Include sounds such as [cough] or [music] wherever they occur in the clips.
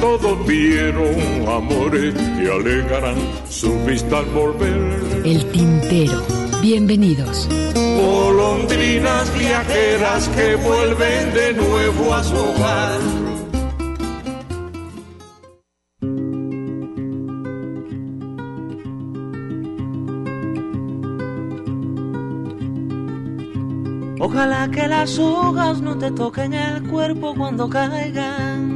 Todos vieron amores que alegarán su vista al volver. El tintero. Bienvenidos. Golondrinas viajeras que vuelven de nuevo a su hogar. Ojalá que las hojas no te toquen el cuerpo cuando caigan.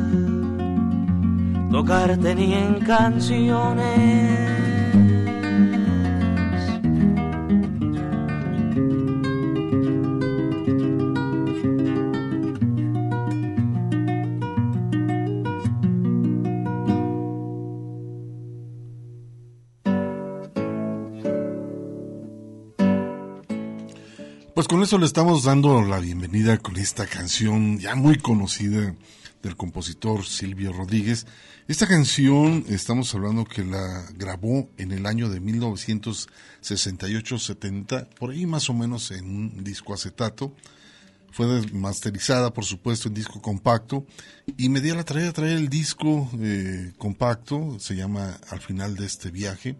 tocarte ni en canciones. Pues con eso le estamos dando la bienvenida con esta canción ya muy conocida del compositor Silvio Rodríguez. Esta canción estamos hablando que la grabó en el año de 1968-70, por ahí más o menos en un disco acetato. Fue masterizada, por supuesto, en disco compacto. Y me di a la tarea de traer el disco eh, compacto, se llama Al final de este viaje.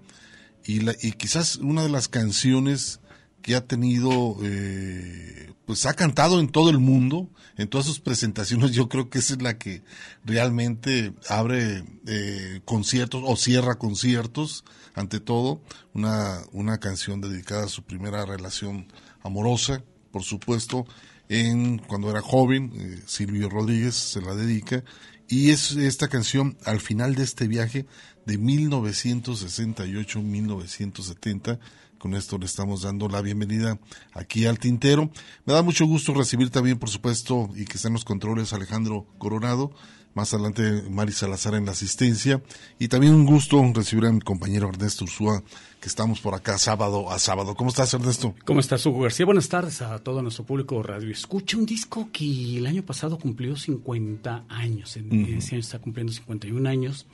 Y, la, y quizás una de las canciones que ha tenido, eh, pues ha cantado en todo el mundo, en todas sus presentaciones, yo creo que esa es la que realmente abre eh, conciertos o cierra conciertos, ante todo, una, una canción dedicada a su primera relación amorosa, por supuesto, en cuando era joven, eh, Silvio Rodríguez se la dedica, y es esta canción al final de este viaje de 1968-1970. Con esto le estamos dando la bienvenida aquí al Tintero. Me da mucho gusto recibir también, por supuesto, y que estén los controles Alejandro Coronado, más adelante Mari Salazar en la asistencia, y también un gusto recibir a mi compañero Ernesto Ursúa, que estamos por acá sábado a sábado. ¿Cómo estás, Ernesto? ¿Cómo estás, Hugo García? Buenas tardes a todo nuestro público radio. Escucha un disco que el año pasado cumplió 50 años, en ese año está cumpliendo 51 años.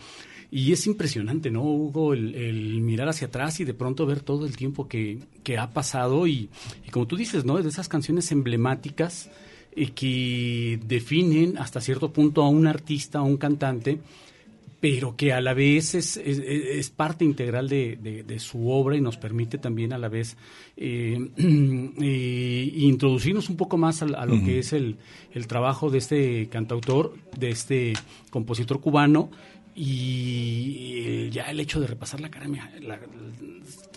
Y es impresionante, ¿no, Hugo? El, mirar hacia atrás y de pronto ver todo el tiempo que, que ha pasado y, y, como tú dices, ¿no? De esas canciones emblemáticas eh, que definen hasta cierto punto a un artista, a un cantante, pero que a la vez es, es, es parte integral de, de, de, su obra y nos permite también a la vez eh, [clears throat] eh, introducirnos un poco más a, a lo uh -huh. que es el, el trabajo de este cantautor, de este compositor cubano y ya el hecho de repasar la la,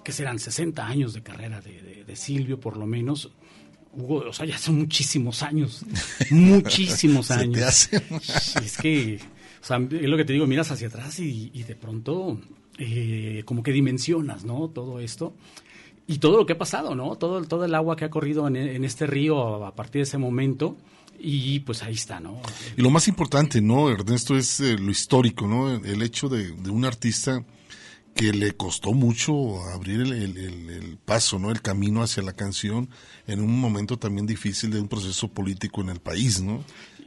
que serán 60 años de carrera de, de, de, Silvio por lo menos, Hugo, o sea, ya son muchísimos años, [laughs] muchísimos años. es que, o sea, es lo que te digo, miras hacia atrás y, y de pronto eh, como que dimensionas, ¿no? Todo esto y todo lo que ha pasado, ¿no? Todo, todo el agua que ha corrido en, en este río a partir de ese momento y pues ahí está, ¿no? Y lo más importante, ¿no, Ernesto, es eh, lo histórico, ¿no? El hecho de, de, un artista que le costó mucho abrir el, el, el, paso, ¿no? El camino hacia la canción en un momento también difícil de un proceso político en el país, ¿no?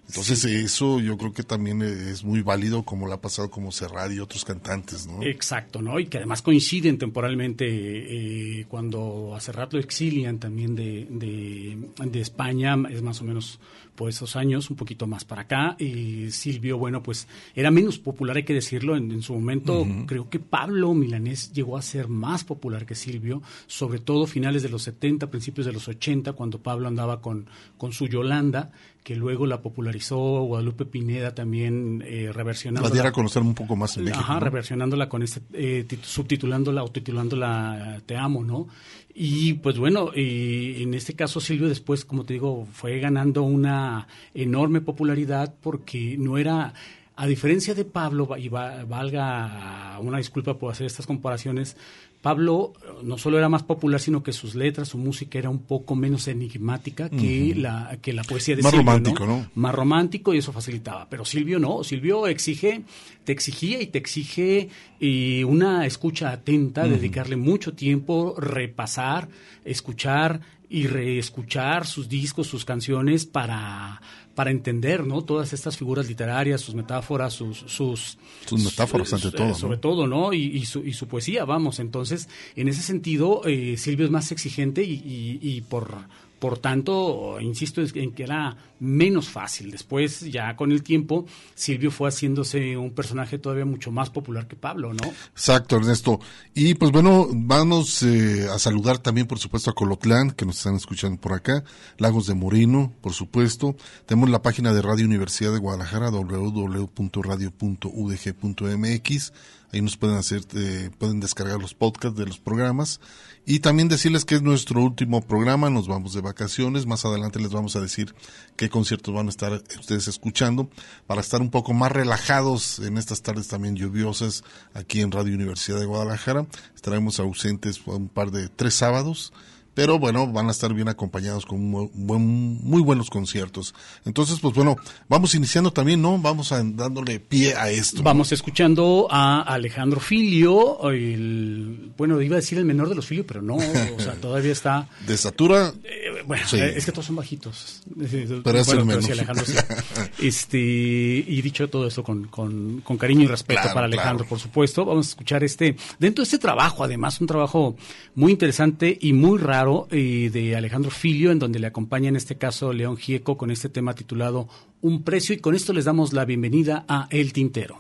Entonces sí. eso yo creo que también es muy válido como lo ha pasado como Serrat y otros cantantes, ¿no? Exacto, ¿no? Y que además coinciden temporalmente eh, cuando a Serrat lo exilian también de, de, de, España, es más o menos por esos años, un poquito más para acá. Y Silvio, bueno, pues era menos popular, hay que decirlo, en, en su momento uh -huh. creo que Pablo Milanés llegó a ser más popular que Silvio, sobre todo finales de los 70, principios de los 80, cuando Pablo andaba con, con su Yolanda que luego la popularizó Guadalupe Pineda también eh, reversionándola. La diera a conocer un poco más en México. Ajá, ¿no? reversionándola con este, eh, subtitulándola o titulándola Te amo, ¿no? Y pues bueno, eh, en este caso Silvio después, como te digo, fue ganando una enorme popularidad porque no era, a diferencia de Pablo, y va, valga una disculpa por hacer estas comparaciones, Pablo no solo era más popular, sino que sus letras, su música era un poco menos enigmática que, uh -huh. la, que la poesía de más Silvio. romántico, ¿no? ¿no? Más romántico y eso facilitaba. Pero Silvio no, Silvio exige, te exigía y te exige eh, una escucha atenta, uh -huh. dedicarle mucho tiempo, repasar, escuchar y reescuchar sus discos, sus canciones para para entender no todas estas figuras literarias sus metáforas sus sus, sus metáforas ante todo eh, sobre ¿no? todo no y, y, su, y, su, poesía vamos. Entonces en ese sentido eh, Silvio es más exigente y, y por por tanto, insisto en que era menos fácil. Después, ya con el tiempo, Silvio fue haciéndose un personaje todavía mucho más popular que Pablo, ¿no? Exacto, Ernesto. Y pues bueno, vamos eh, a saludar también, por supuesto, a Colotlán, que nos están escuchando por acá, Lagos de Moreno, por supuesto. Tenemos la página de Radio Universidad de Guadalajara, www.radio.udg.mx. Ahí nos pueden hacer, eh, pueden descargar los podcasts de los programas. Y también decirles que es nuestro último programa, nos vamos de vacaciones, más adelante les vamos a decir qué conciertos van a estar ustedes escuchando, para estar un poco más relajados en estas tardes también lluviosas aquí en Radio Universidad de Guadalajara. Estaremos ausentes un par de tres sábados, pero bueno, van a estar bien acompañados con muy, muy buenos conciertos. Entonces, pues bueno, vamos iniciando también, ¿no? Vamos a, dándole pie a esto. Vamos ¿no? escuchando a Alejandro Filio, el, bueno, iba a decir el menor de los Filio, pero no, o sea, [laughs] todavía está... De estatura... Eh, bueno, sí. es que todos son bajitos. Pero bueno, es el menos. Sí, Alejandro, sí. [laughs] este, y dicho todo esto con, con, con cariño y respeto claro, para Alejandro, claro. por supuesto, vamos a escuchar este, dentro de este trabajo, además, un trabajo muy interesante y muy raro eh, de Alejandro Filio, en donde le acompaña en este caso León Gieco con este tema titulado Un precio y con esto les damos la bienvenida a El Tintero.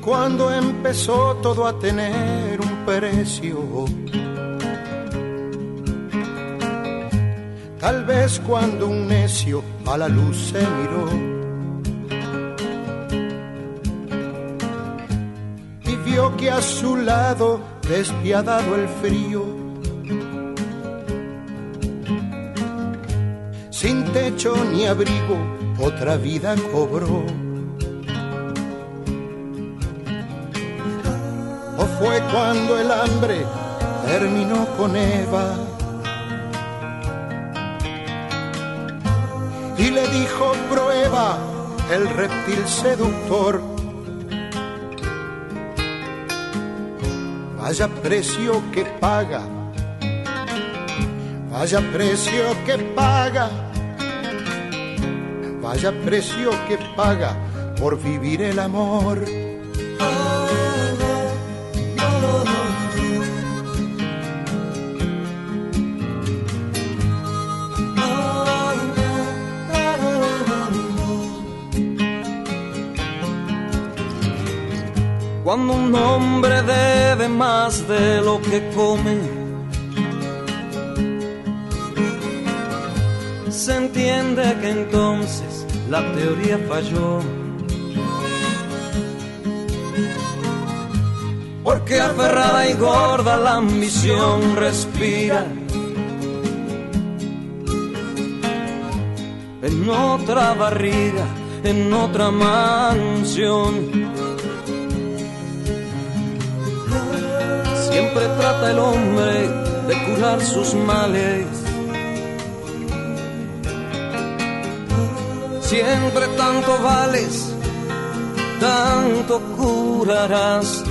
Cuando empezó todo a tener un precio, tal vez cuando un necio a la luz se miró. Y vio que a su lado despiadado el frío, sin techo ni abrigo, otra vida cobró. Fue cuando el hambre terminó con Eva y le dijo prueba el reptil seductor. Vaya precio que paga, vaya precio que paga, vaya precio que paga por vivir el amor. Cuando un hombre debe más de lo que come, se entiende que entonces la teoría falló. Porque aferrada y gorda la ambición respira. En otra barriga, en otra mansión. Trata el hombre de curar sus males. Siempre tanto vales, tanto curarás.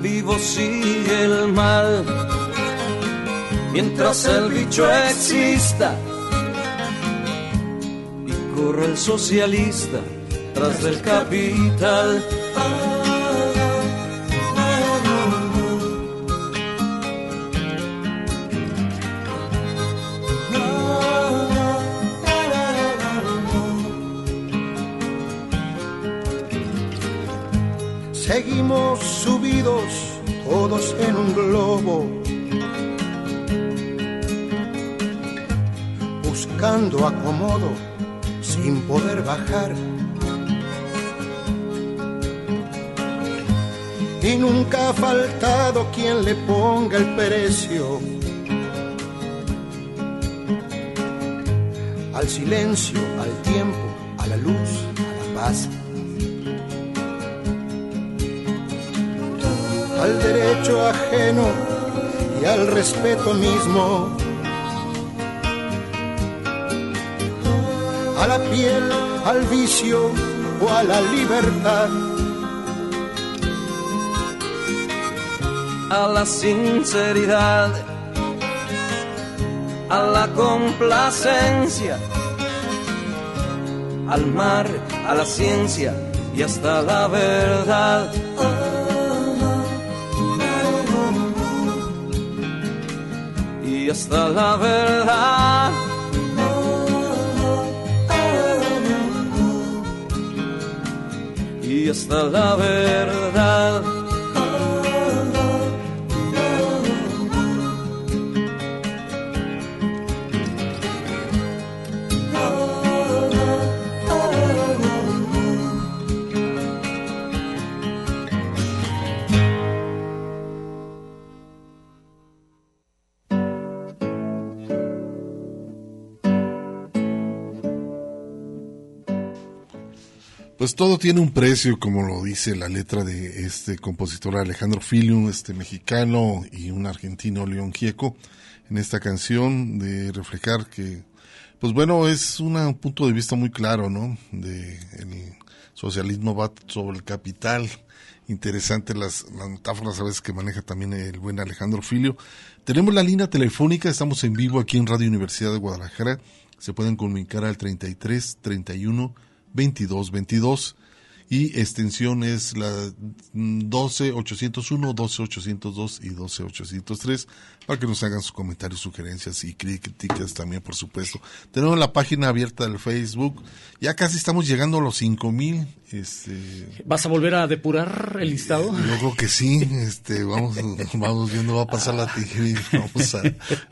Vivo sigue el mal, mientras el bicho exista. Y corre el socialista tras del capital. Subidos todos en un globo, buscando acomodo sin poder bajar. Y nunca ha faltado quien le ponga el precio al silencio, al tiempo, a la luz, a la paz. Al derecho ajeno y al respeto mismo, a la piel, al vicio o a la libertad. a la sinceridad, a la complacencia, al mar, a la ciencia y hasta la verdad. Y hasta la verdad. Y hasta la verdad. Pues todo tiene un precio, como lo dice la letra de este compositor Alejandro Filium, este mexicano y un argentino León Gieco, en esta canción de reflejar que, pues bueno, es una- un punto de vista muy claro, ¿no? De el socialismo va sobre el capital. Interesante las, las metáforas a veces que maneja también el buen Alejandro Filio. Tenemos la línea telefónica, estamos en vivo aquí en Radio Universidad de Guadalajara. Se pueden comunicar al 33 31 22 22 y extensión es la 12801, 12802 y 12803 para que nos hagan sus comentarios, sugerencias y críticas también, por supuesto. Tenemos la página abierta del Facebook. Ya casi estamos llegando a los 5000. Este, ¿Vas a volver a depurar el listado? Yo creo que sí. Este, vamos, [laughs] vamos viendo, va a pasar la tijera y vamos a,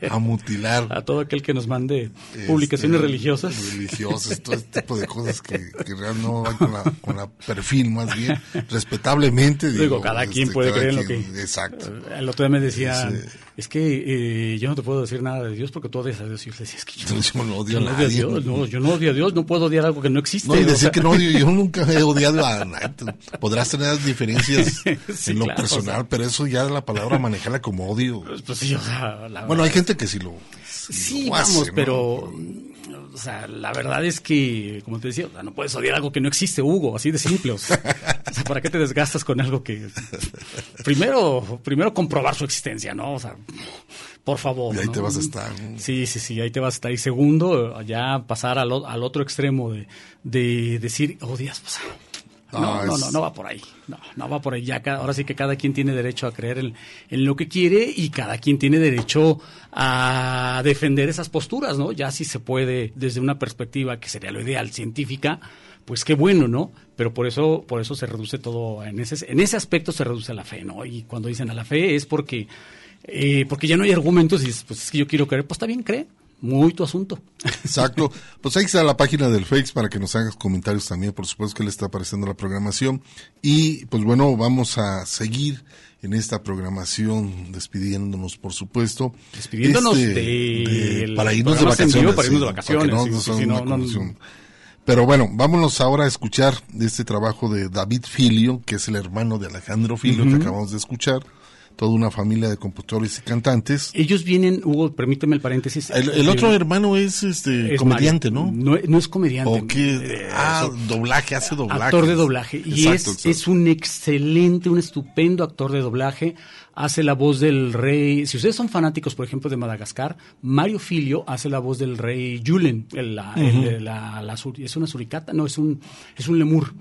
a, mutilar. A todo aquel que nos mande publicaciones este, religiosas. Religiosas, todo este tipo de cosas que, que realmente no van con la, con la perfil más bien, respetablemente. Digo, digo cada quien este, puede cada creer en lo quien- que... Exacto. El otro día me decía, Ese- es que eh, yo no te puedo decir nada de Dios porque tú odias a Dios. Y yo le decía, es que yo, [laughs] Yo no odio yo a no odio a nadie. Dios, no, yo no odio a Dios, no puedo odiar algo que no existe. No, y o decir sea, que no odio, yo nunca he odiado a nadie. Podrás tener diferencias [laughs] Sí, en lo claro, personal, o sea. pero eso ya la palabra manejarla como odio. Pues sí, o sea, la Bueno, hay gente que sí lo, Sí, lo hace, vamos, pero o sea, la verdad es que, como te decía, o sea, no puedes odiar algo que no existe, Hugo, así de simple. [laughs] O sea, ¿para qué te desgastas con algo que primero, primero comprobar su existencia, ¿no? O sea, por favor. Y ahí ¿no? te vas a estar. ¿no? Sí, sí, sí, ahí te vas a estar. Y segundo, ya pasar al, al otro extremo de, de decir, odias, o sea, no, No, no, no, no va por ahí. No, no va por ahí. Ya ahora sí que cada quien tiene derecho a creer en, en lo que quiere y cada quien tiene derecho a defender esas posturas, ¿no? Ya si se puede desde una perspectiva que sería lo ideal científica, pues qué bueno, ¿no? Pero por eso, por eso se reduce todo en ese, en ese aspecto se reduce a la fe, ¿no? Y cuando dicen a la fe es porque, eh, porque ya no hay argumentos y dices, pues es que yo quiero creer, pues está bien, cree. Muy tu asunto. Exacto. Pues ahí está la página del Fakes para que nos hagas comentarios también. Por supuesto que le está apareciendo la programación. Y pues bueno, vamos a seguir en esta programación despidiéndonos, por supuesto. Despidiéndonos Este, del para irnos de vacaciones. para irnos de vacaciones. Pero bueno, vámonos ahora a escuchar de este trabajo de David Filio, que es el hermano de Alejandro Filio, que acabamos de escuchar. Toda una familia de compositores y cantantes. Ellos vienen, Hugo, permíteme el paréntesis. El, el Eh, otro hermano es este es comediante, Mario. ¿no? No, no es comediante. ¿O qué? Eh, ah, doblaje, hace doblaje. actor de doblaje. Y Exacto, es, exacto. es un excelente, un estupendo actor de doblaje. Hace la voz del rey. Si ustedes son fanáticos, por ejemplo, de Madagascar, Mario Filio hace la voz del rey Julen. el- la- el- la- la ¿Es una suricata? No, es un, es un lemur.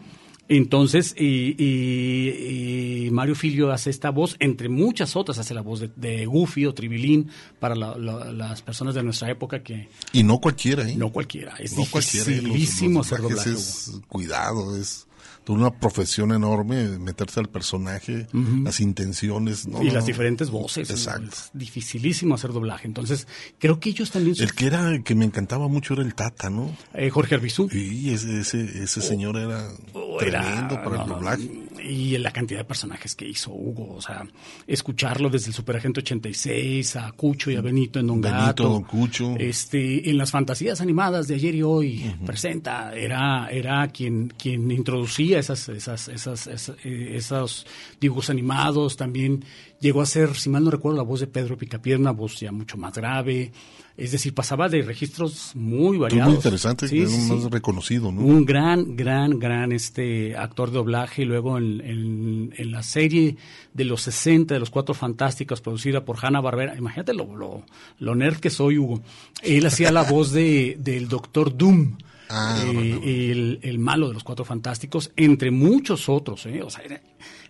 Entonces, y, y- y Mario Filio hace esta voz, entre muchas otras, hace la voz de, de Goofy o Tribilín para la- la- las personas de nuestra época que Y no cualquiera, ¿eh? no cualquiera. Es no cualquiera. ¿eh? Los- dificilísimo los hacer doblaje. es cuidado, es una profesión enorme, meterse al personaje, las intenciones. no, y no, las diferentes voces. Exacto. Es dificilísimo hacer doblaje. Entonces, creo que ellos también... El que era, el que me encantaba mucho era el Tata, ¿no? eh, Jorge Arbizú. Y ese, ese, ese señor era Oh, era- tremendo para el doblaje. Y la cantidad de personajes que hizo Hugo, o sea, escucharlo desde el Superagente 86 a Cucho y a Benito en Don Benito, Gato, Don Cucho. este, en las fantasías animadas de ayer y hoy presenta, era, era quien, quien introducía esas, esas, esas, esas- eh, esos dibujos animados, también llegó a ser, si mal no recuerdo, la voz de Pedro Picapiedra, una voz ya mucho más grave, es decir, pasaba de registros muy variados. muy interesante, Sí, es sí, más sí. reconocido, ¿no? Un gran, gran, gran este actor de doblaje y luego en, en- en la serie de los 60 de los Cuatro Fantásticos producida por Hanna Barbera. Imagínate lo, lo, lo nerd que soy, Hugo. Él hacía la voz de, del Doctor Doom. Ah, eh, el, el malo de los Cuatro Fantásticos, entre muchos otros. ¿eh? O sea, era-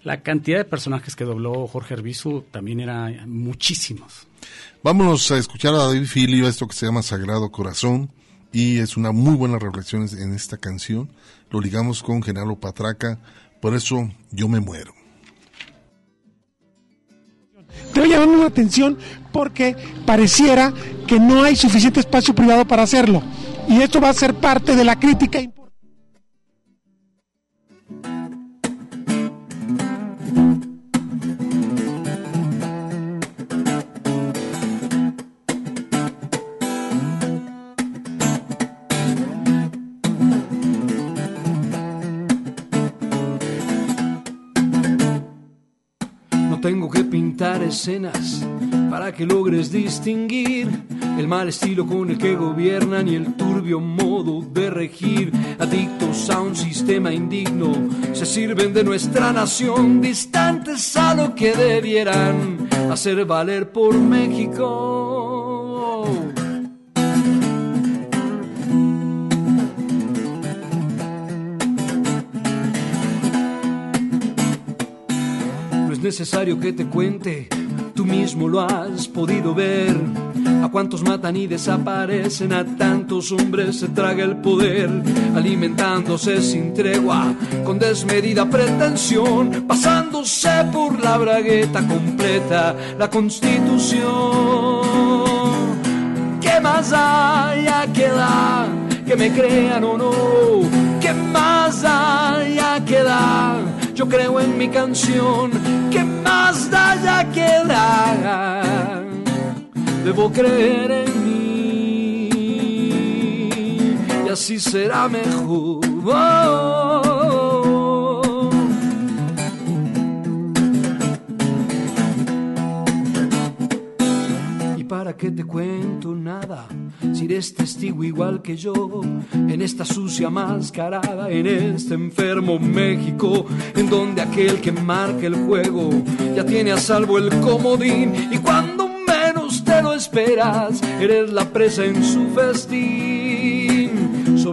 la cantidad de personajes que dobló Jorge Arbizu también era muchísimos. Vámonos a escuchar a David Filio, esto que se llama Sagrado Corazón, y es una muy buena reflexión en esta canción. Lo ligamos con Genaro Patraca, por eso yo me muero. Debe llamarme la atención porque pareciera que no hay suficiente espacio privado para hacerlo. Y esto va a ser parte de la crítica tengo que pintar escenas para que logres distinguir el mal estilo con el que gobiernan y el turbio modo de regir. Adictos a un sistema indigno, se sirven de nuestra nación, distantes a lo que debieran hacer valer por México. Necesario que te cuente, tú mismo lo has podido ver. A cuantos matan y desaparecen, a tantos hombres se traga el poder, alimentándose sin tregua, con desmedida pretensión, pasándose por la bragueta completa, la constitución. ¿Qué más hay a quedar? Que me crean o no, ¿qué más hay a quedar? Yo creo en mi canción, ¿qué más da ya quedar? Debo creer en mí y así será mejor. ¿Y para qué te cuento nada? Si eres testigo igual que yo, en esta sucia mascarada, en este enfermo México, en donde aquel que marca el juego ya tiene a salvo el comodín y cuando menos te lo esperas, eres la presa en su festín.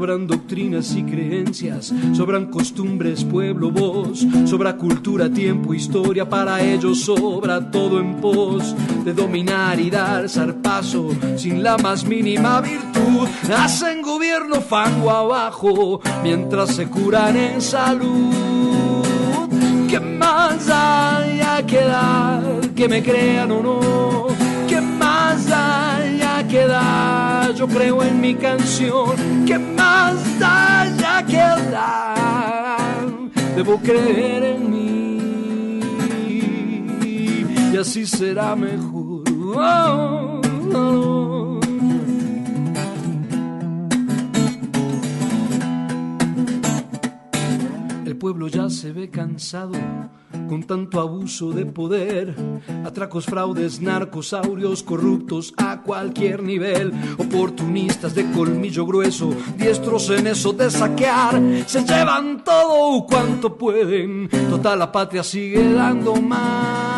Sobran doctrinas y creencias, sobran costumbres, pueblo, voz, sobra cultura, tiempo, historia, para ellos sobra todo en pos de dominar y dar zarpazo sin la más mínima virtud. Hacen gobierno fango abajo mientras se curan en salud. ¿Qué más hay a quedar? Que me crean o no. ¿Qué más hay a quedar? Creo en mi canción. ¿Qué más hay a quedar? Debo creer en mí y así será mejor. El pueblo ya se ve cansado con tanto abuso de poder, atracos, fraudes, narcosaurios, corruptos a cualquier nivel, oportunistas de colmillo grueso, diestros en eso de saquear, se llevan todo cuanto pueden, total la patria sigue dando más.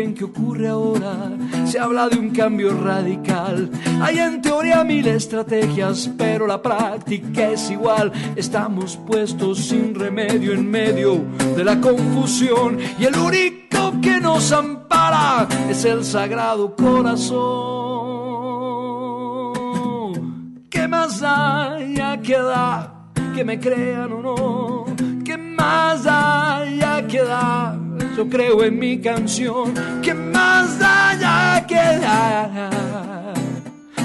Bien qué ocurre ahora, se habla de un cambio radical, hay en teoría mil estrategias, pero la práctica es igual, estamos puestos sin remedio en medio de la confusión y el único que nos ampara es el sagrado corazón. ¿Qué más hay a quedar? Que me crean o no. ¿Qué más hay a quedar? Yo creo en mi canción. ¿Qué más hay a quedar?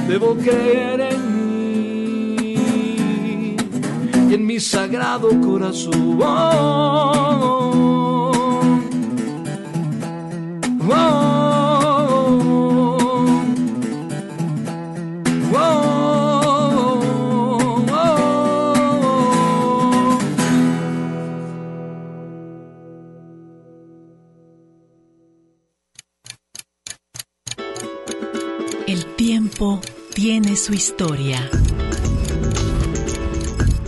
Debo creer en mí y en mi sagrado corazón. Oh, tiempo tiene su historia.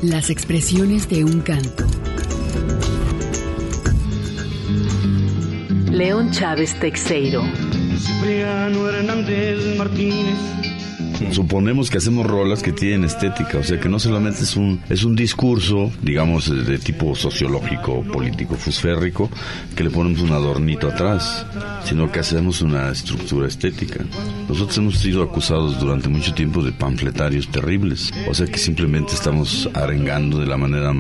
Las expresiones de un canto. León Chávez Texeiro. Cipriano Hernández Martínez. Suponemos que hacemos rolas que tienen estética, o sea que no solamente es un, es un discurso, digamos, de tipo sociológico, político, fusférrico, que le ponemos un adornito atrás, sino que hacemos una estructura estética. Nosotros hemos sido acusados durante mucho tiempo de panfletarios terribles, o sea que simplemente estamos arengando de la manera,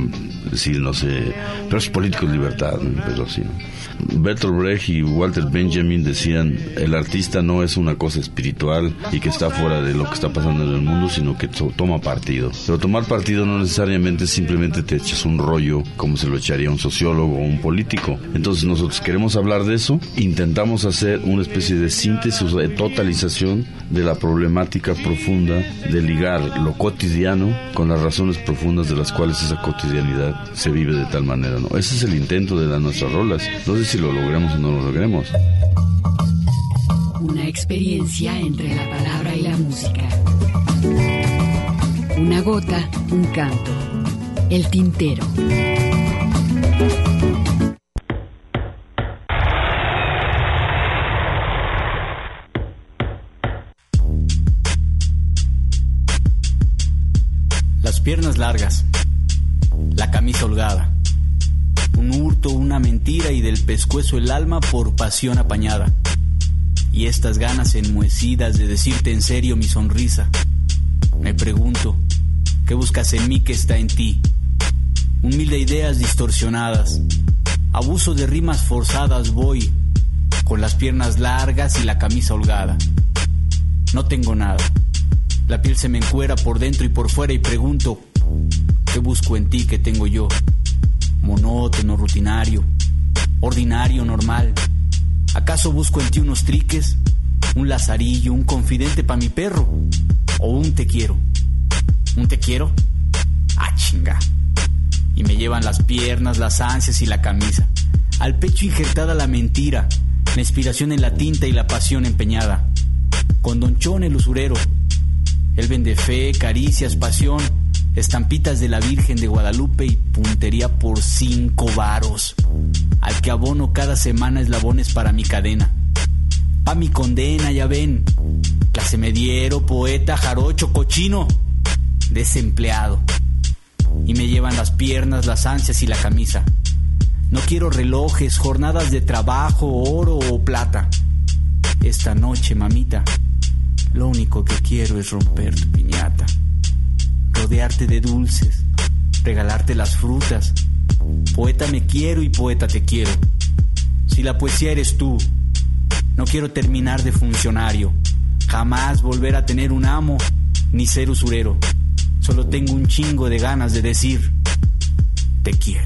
decir, no sé, pero es político libertad, pero así. ¿no? Bertolt Brecht y Walter Benjamin decían, el artista no es una cosa espiritual y que está fuera de lo que está pasando en el mundo, sino que to- toma partido. Pero tomar partido no necesariamente simplemente te echas un rollo como se lo echaría un sociólogo o un político. Entonces nosotros queremos hablar de eso, intentamos hacer una especie de síntesis, de totalización de la problemática profunda de ligar lo cotidiano con las razones profundas de las cuales esa cotidianidad se vive de tal manera. ¿no? Ese es el intento de las nuestras rolas. Sé si lo logremos o no lo logremos. Una experiencia entre la palabra y la música. Una gota, un canto. El tintero. Las piernas largas, la camisa holgada, un hurto, una mentira y del pescuezo el alma por pasión apañada. Y estas ganas enmohecidas de decirte en serio mi sonrisa. Me pregunto, ¿qué buscas en mí que está en ti? Un mil de ideas distorsionadas, abuso de rimas forzadas voy, con las piernas largas y la camisa holgada. No tengo nada. La piel se me encuera por dentro y por fuera y pregunto, ¿qué busco en ti que tengo yo? Monótono, rutinario, ordinario, normal. ¿Acaso busco en ti unos triques, un lazarillo, un confidente para mi perro? ¿O un te quiero? ¿Un te quiero? Ah, chinga. Y me llevan las piernas, las ansias y la camisa. Al pecho injertada la mentira, la inspiración en la tinta y la pasión empeñada. Con Don Chon el usurero, él vende fe, caricias, pasión, estampitas de la Virgen de Guadalupe y puntería por cinco varos. Al que abono cada semana eslabones para mi cadena. Pa' mi condena, ya ven. Clase mediero, poeta, jarocho, cochino. Desempleado. Y me llevan las piernas, las ansias y la camisa. No quiero relojes, jornadas de trabajo, oro o plata. Esta noche, mamita, lo único que quiero es romper tu piñata, rodearte de dulces, regalarte las frutas. Poeta me quiero y poeta te quiero. Si la poesía eres tú, no quiero terminar de funcionario, jamás volver a tener un amo ni ser usurero. Solo tengo un chingo de ganas de decir, te quiero.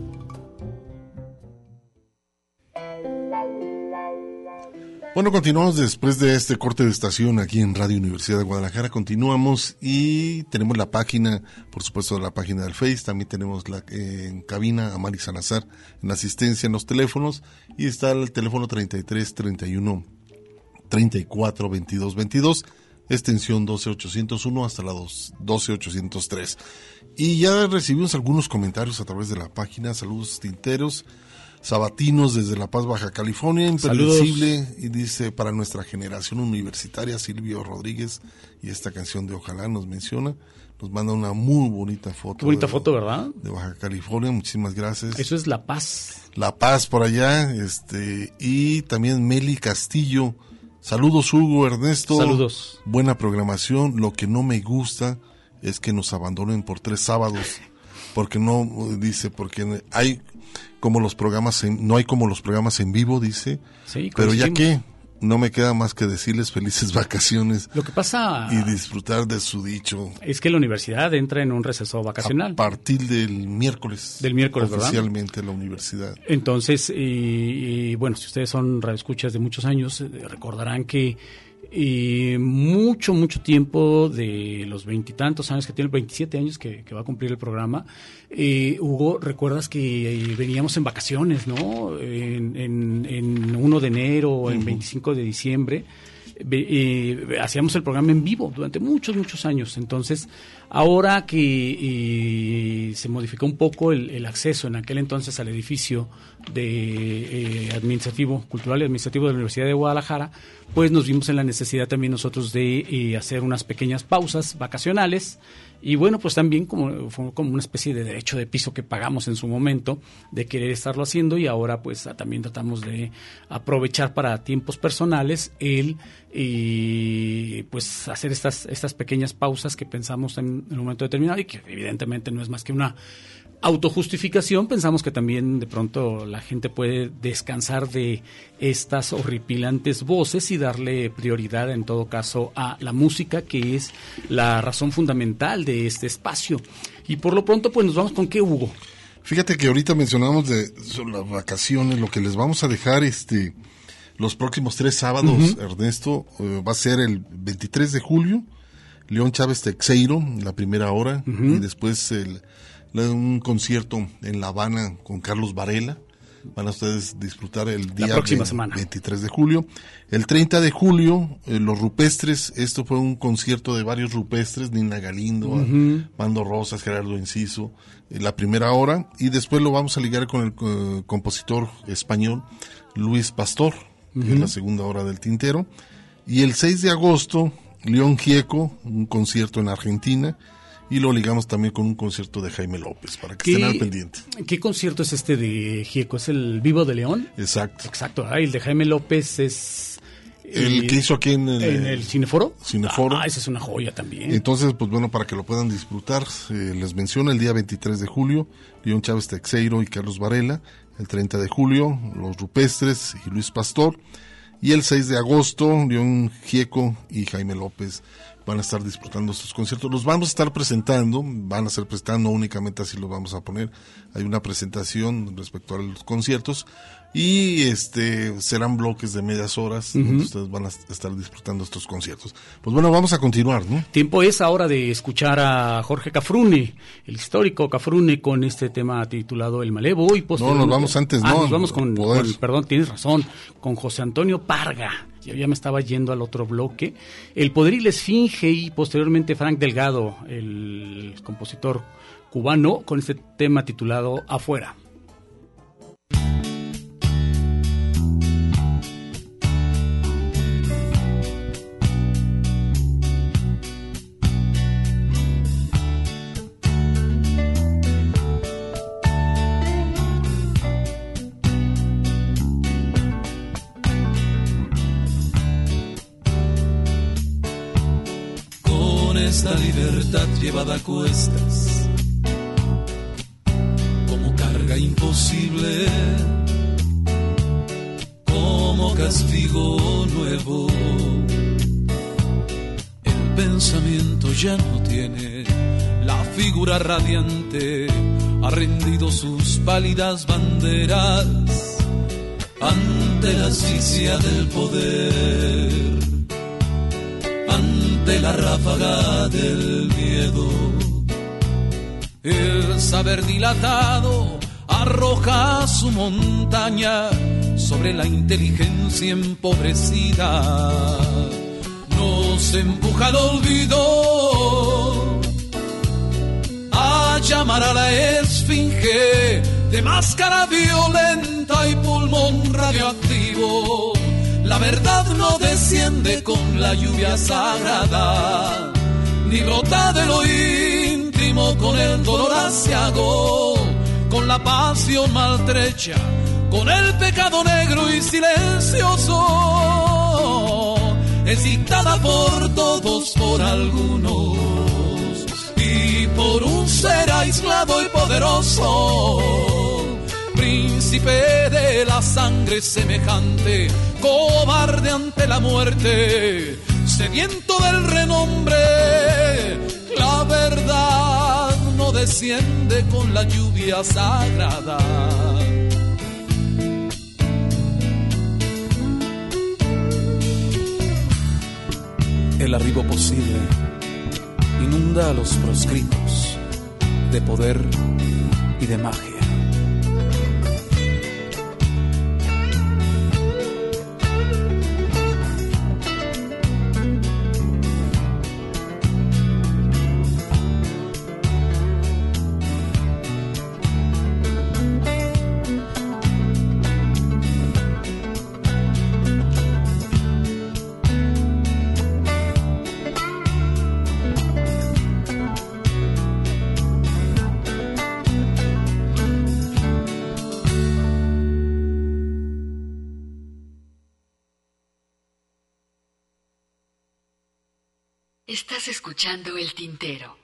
Bueno, continuamos después de este corte de estación aquí en Radio Universidad de Guadalajara. Continuamos y tenemos la página, por supuesto, la página del Face. También tenemos la eh, en cabina a Mari Salazar en asistencia en los teléfonos. Y está el teléfono 33 31 34 22 22, extensión 12801 hasta la 12803. Y ya recibimos algunos comentarios a través de la página. Saludos tinteros. Sabatinos desde La Paz, Baja California, impredecible, y dice para nuestra generación universitaria, Silvio Rodríguez, y esta canción de Ojalá nos menciona, nos manda una muy bonita foto. Bonita de, foto, ¿verdad? De Baja California, muchísimas gracias. Eso es La Paz. La Paz por allá, este, y también Meli Castillo. Saludos Hugo, Ernesto. Saludos. Buena programación, lo que no me gusta es que nos abandonen por tres sábados, porque no, dice, porque hay como los programas en, no hay como los programas en vivo dice. Sí, pero ya que no me queda más que decirles felices [laughs] vacaciones lo que pasa y disfrutar de su dicho. es que la universidad entra en un receso vacacional. a partir del miércoles del miércoles oficialmente la universidad. Entonces y, y, bueno si ustedes son radioescuchas de muchos años recordarán que y mucho, mucho tiempo de los veintitantos años que tiene, 27 años que, que, va a cumplir el programa. Eh, Hugo, recuerdas que veníamos en vacaciones, ¿no? En, en, en 1 de enero, o en 25 de diciembre. Eh, hacíamos el programa en vivo durante muchos, muchos años. Entonces, ahora que eh, se modificó un poco el, el, acceso en aquel entonces al edificio de eh, administrativo, cultural y administrativo de la Universidad de Guadalajara, pues nos vimos en la necesidad también nosotros de eh, hacer unas pequeñas pausas vacacionales y bueno, pues también como, como una especie de derecho de piso que pagamos en su momento de querer estarlo haciendo y ahora pues también tratamos de aprovechar para tiempos personales el y pues hacer estas, estas pequeñas pausas que pensamos en, en un momento determinado y que evidentemente no es más que una autojustificación, pensamos que también de pronto la gente puede descansar de estas horripilantes voces y darle prioridad en todo caso a la música, que es la razón fundamental de este espacio. Y por lo pronto, pues nos vamos con qué, Hugo. Fíjate que ahorita mencionamos de las vacaciones, lo que les vamos a dejar este los próximos tres sábados, uh -huh. Ernesto, eh, va a ser el 23 de julio, León Chávez Texeiro, la primera hora, y después el, un concierto en La Habana con Carlos Varela. Van a ustedes disfrutar el día 23 de julio. El 30 de julio, eh, los rupestres, esto fue un concierto de varios rupestres, Nina Galindo, Mando Rosas, Gerardo Enciso, eh, la primera hora, y después lo vamos a ligar con el eh, compositor español Luis Pastor, en la segunda hora del tintero. Y el 6 de agosto, León Gieco, un concierto en Argentina y lo ligamos también con un concierto de Jaime López, para que estén al pendiente. ¿Qué concierto es este de Gieco? ¿Es el Vivo de León? Exacto. Exacto, ah, el de Jaime López es... El que hizo aquí en el, ¿En el Cineforo. Cineforo. Ah, esa es una joya también. Entonces, pues bueno, para que lo puedan disfrutar, eh, les menciono el día 23 de julio, León Chávez Texeiro y Carlos Varela. El 30 de julio, Los Rupestres y Luis Pastor. Y el 6 de agosto, León Gieco y Jaime López van a estar disfrutando estos conciertos. Los vamos a estar presentando, van a ser presentando, únicamente así lo vamos a poner. Hay una presentación respecto a los conciertos y este serán bloques de medias horas donde ustedes van a estar disfrutando estos conciertos. Pues bueno, vamos a continuar, ¿no? Tiempo es ahora de escuchar a Jorge Cafrune, el histórico Cafrune con este tema titulado El Malevo y No, nos vamos antes, ah, no. Nos vamos con, perdón, tienes razón, con José Antonio Parga. Yo ya me estaba yendo al otro bloque. El Poder y la Esfinge y posteriormente Frank Delgado, el compositor cubano, con este tema titulado Afuera. Llevada a cuestas como carga imposible, como castigo nuevo. El pensamiento ya no tiene la figura radiante, ha rendido sus pálidas banderas ante la asfixia del poder ante la ráfaga del miedo. El saber dilatado arroja su montaña sobre la inteligencia empobrecida. Nos empuja al olvido a llamar a la esfinge de máscara violenta y pulmón radioactivo la verdad no desciende con la lluvia sagrada, ni brota de lo íntimo con el dolor asiago, con la pasión maltrecha, con el pecado negro y silencioso. Es dictada por todos, por algunos, y por un ser aislado y poderoso príncipe de la sangre semejante, cobarde ante la muerte, sediento del renombre, la verdad no desciende con la lluvia sagrada. El arribo posible inunda a los proscritos de poder y de magia. El tintero.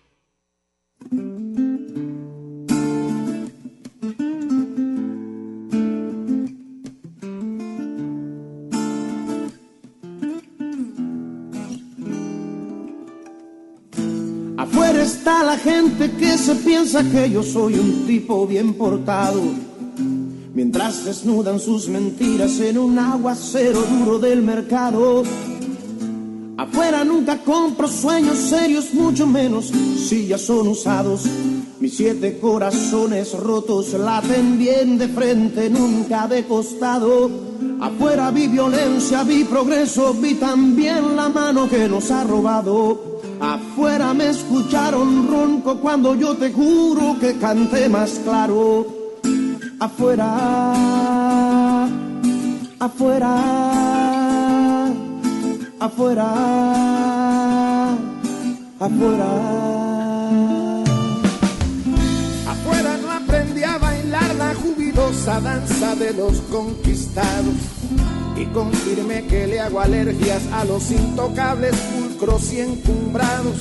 Afuera está la gente que se piensa que yo soy un tipo bien portado. Mientras desnudan sus mentiras en un aguacero duro del mercado Afuera nunca compro sueños serios, mucho menos si ya son usados. Mis siete corazones rotos laten bien de frente, nunca de costado. Afuera vi violencia, vi progreso, vi también la mano que nos ha robado. Afuera me escucharon ronco cuando yo te juro que canté más claro. Afuera, afuera, afuera, afuera. Afuera no aprendí a bailar la jubilosa danza de los conquistados y confirmé que le hago alergias a los intocables pulcros y encumbrados.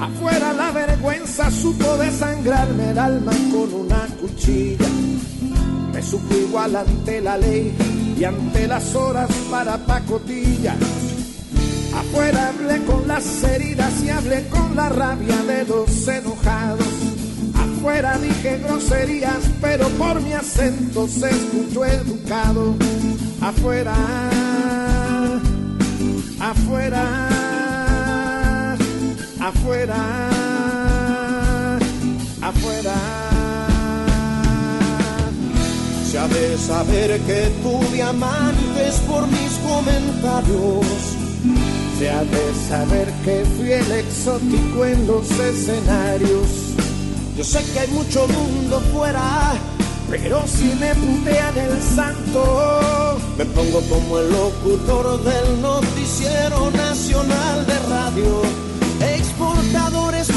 Afuera la vergüenza supo desangrarme el alma con una cuchilla. Me supo igual ante la ley y ante las horas para pacotilla. Afuera hablé con las heridas y hablé con la rabia de los enojados. Afuera dije groserías, pero por mi acento se escuchó educado. Afuera, afuera, afuera, afuera. Ha de saber que tu diamante es por mis comentarios. Se ha de saber que fui el exótico en los escenarios. Yo sé que hay mucho mundo fuera, pero si me putean el santo, me pongo como el locutor del noticiero nacional de radio. Exportadores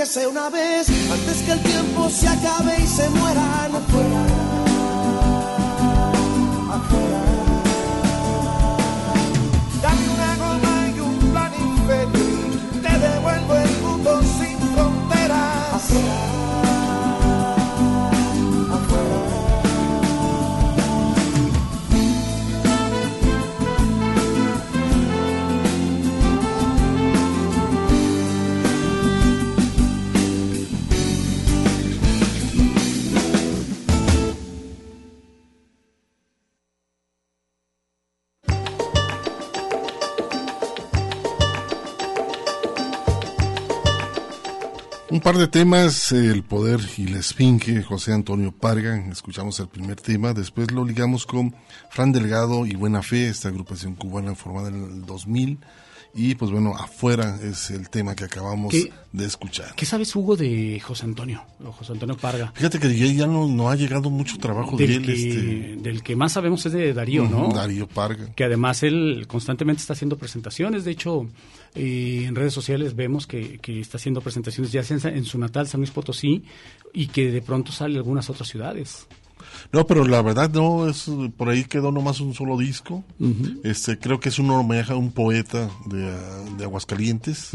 aunque sea una vez antes que el tiempo se acabe y se mueran. Afuera. Par de temas, El Poder y la Esfinge, José Antonio Parga, escuchamos el primer tema, después lo ligamos con Fran Delgado y Buena Fe, esta agrupación cubana formada en el 2000, y pues bueno, afuera es el tema que acabamos ¿Qué? de escuchar. ¿Qué sabes, Hugo, de José Antonio? O José Antonio Parga. Fíjate que ya, ya no, no ha llegado mucho trabajo de Del él, que, este, del que más sabemos es de Darío, ¿no? Darío Parga. Que además él constantemente está haciendo presentaciones. De hecho, eh, en redes sociales vemos que, que está haciendo presentaciones ya sea en, en su natal, San Luis Potosí, y que de pronto sale a algunas otras ciudades. No, pero la verdad no, es por ahí quedó nomás un solo disco. Este, creo que es un homenaje a un poeta de, de Aguascalientes.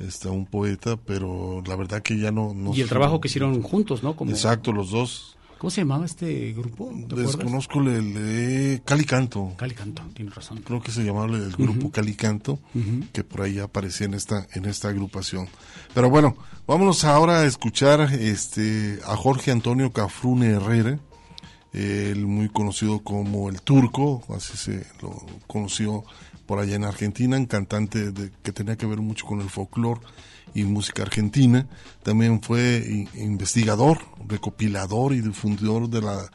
Este, un poeta, pero la verdad que ya no. no y el trabajo que hicieron juntos, ¿no? Como, Exacto, los dos. ¿Cómo se llamaba este grupo? Desconozco el, de Cali Canto. Cali Canto, tienes razón. Creo que se llamaba el grupo Ujú. Cali Canto, Ujú. que por ahí aparecía en esta, en esta agrupación. Pero bueno, vámonos ahora a escuchar este, a Jorge Antonio Cafrune Herrera, el muy conocido como el Turco, así se lo conoció por allá en Argentina, un cantante de, que tenía que ver mucho con el folclore y música argentina. También fue investigador, recopilador y difundidor de la,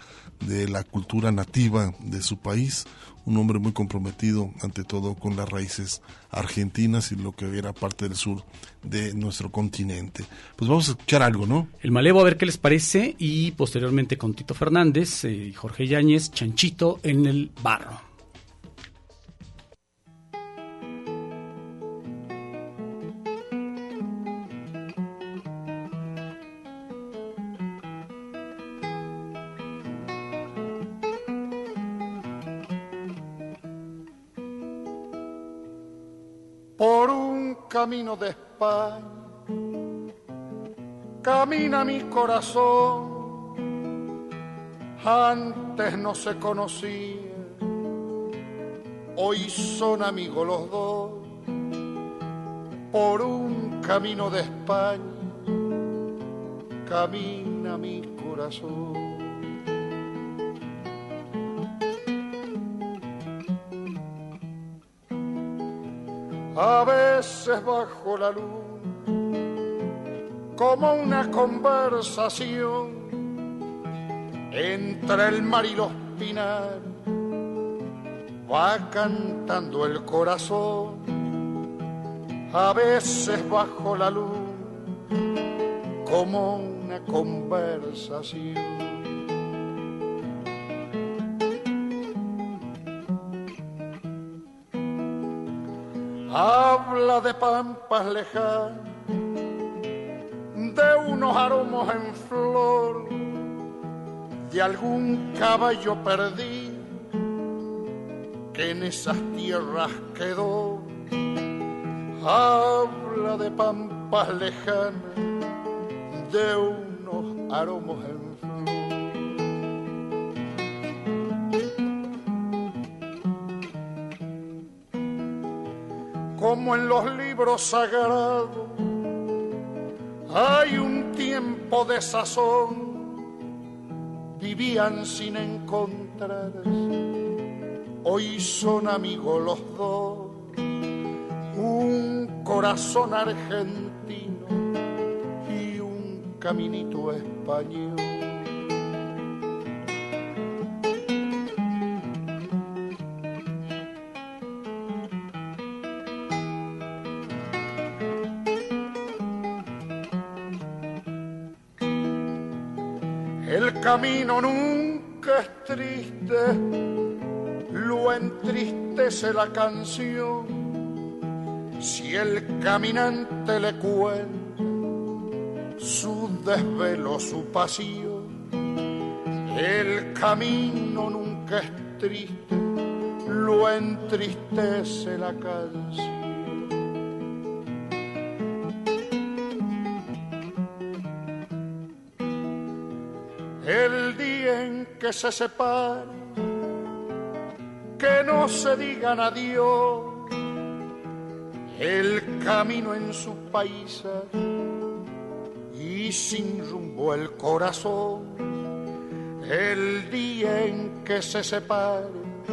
de la cultura nativa de su país. Un hombre muy comprometido, ante todo, con las raíces argentinas y lo que era parte del sur de nuestro continente. Pues vamos a escuchar algo, ¿no? El Malevo, a ver qué les parece, y posteriormente con Tito Fernández eh, y Jorge Yáñez, Chanchito en el barro. Camino de España, camina mi corazón, antes no se conocía, hoy son amigos los dos, por un camino de España, camina mi corazón. A veces bajo la luz, como una conversación entre el mar y los pinares, va cantando el corazón, a veces bajo la luz, como una conversación. Habla de pampas lejanas, de unos aromos en flor, de algún caballo perdido que en esas tierras quedó. Habla de pampas lejanas, de unos aromos en como en los libros sagrados. Hay un tiempo de sazón, vivían sin encontrarse, hoy son amigos los dos, un corazón argentino y un caminito español. Camino nunca es triste, lo entristece la canción. Si el caminante le cuenta su desvelo, su pasión, el camino nunca es triste, lo entristece la canción. Que se separen, que no se digan adiós, el camino en su país y sin rumbo el corazón, el día en que se separen,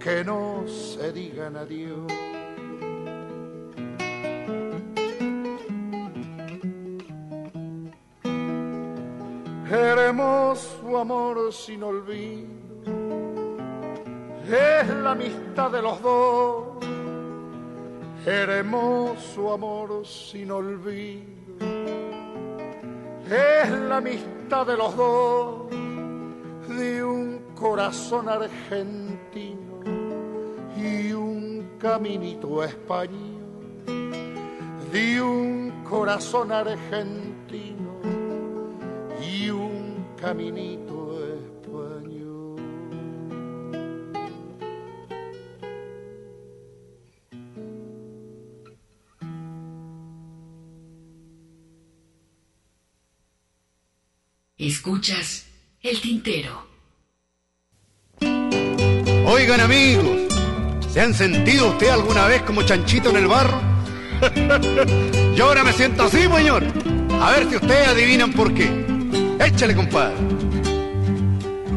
que no se digan adiós. Amor sin olvido, es la amistad de los dos. Hermoso amor sin olvido, es la amistad de los dos, de un corazón argentino y un caminito español, de un corazón argentino caminito español. Escuchas el tintero. Oigan amigos, ¿se han sentido usted alguna vez como chanchito en el barro? [laughs] Yo ahora me siento así, señor. A ver si ustedes adivinan por qué. Échale, compadre.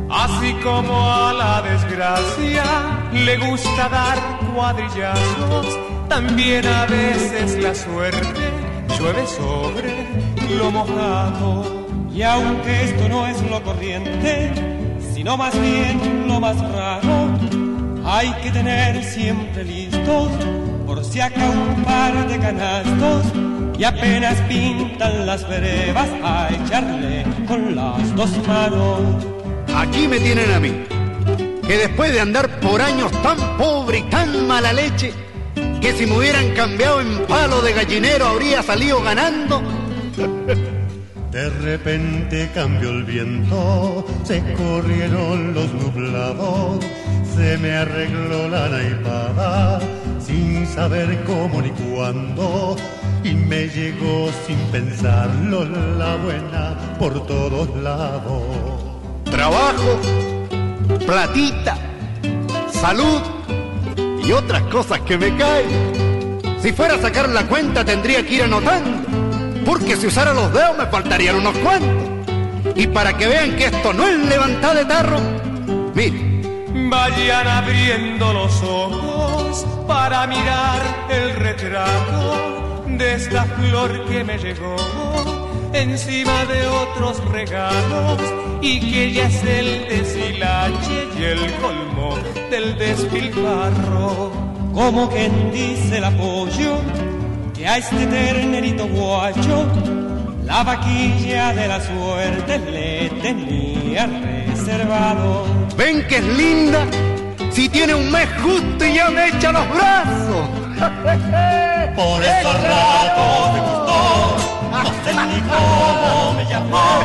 Así como a la desgracia le gusta dar cuadrillazos, también a veces la suerte llueve sobre lo mojado. Y aunque esto no es lo corriente, sino más bien lo más raro, hay que tener siempre listos por si acá un par de canastos y apenas pintan las brevas a echarle con las dos manos. Aquí me tienen a mí, que después de andar por años tan pobre y tan mala leche, que si me hubieran cambiado en palo de gallinero habría salido ganando. [laughs] De repente cambió el viento, se corrieron los nublados, se me arregló la naipada, sin saber cómo ni cuándo, y me llegó sin pensarlo la buena por todos lados. Trabajo, platita, salud y otras cosas que me caen. Si fuera a sacar la cuenta tendría que ir anotando, porque si usara los dedos me faltarían unos cuantos. Y para que vean que esto no es levantar de tarro, miren. Vayan abriendo los ojos para mirar el retrato de esta flor que me llegó encima de otros regalos y que ya es el deshilache y el colmo del despilfarro. Como quien dice el apoyo que a este ternerito guacho la vaquilla de la suerte le tenía reservado. ¿Ven que es linda? Si tiene un mes justo y ya me echa los brazos. Por esos ratos me gustó, no sé ni cómo me llamó.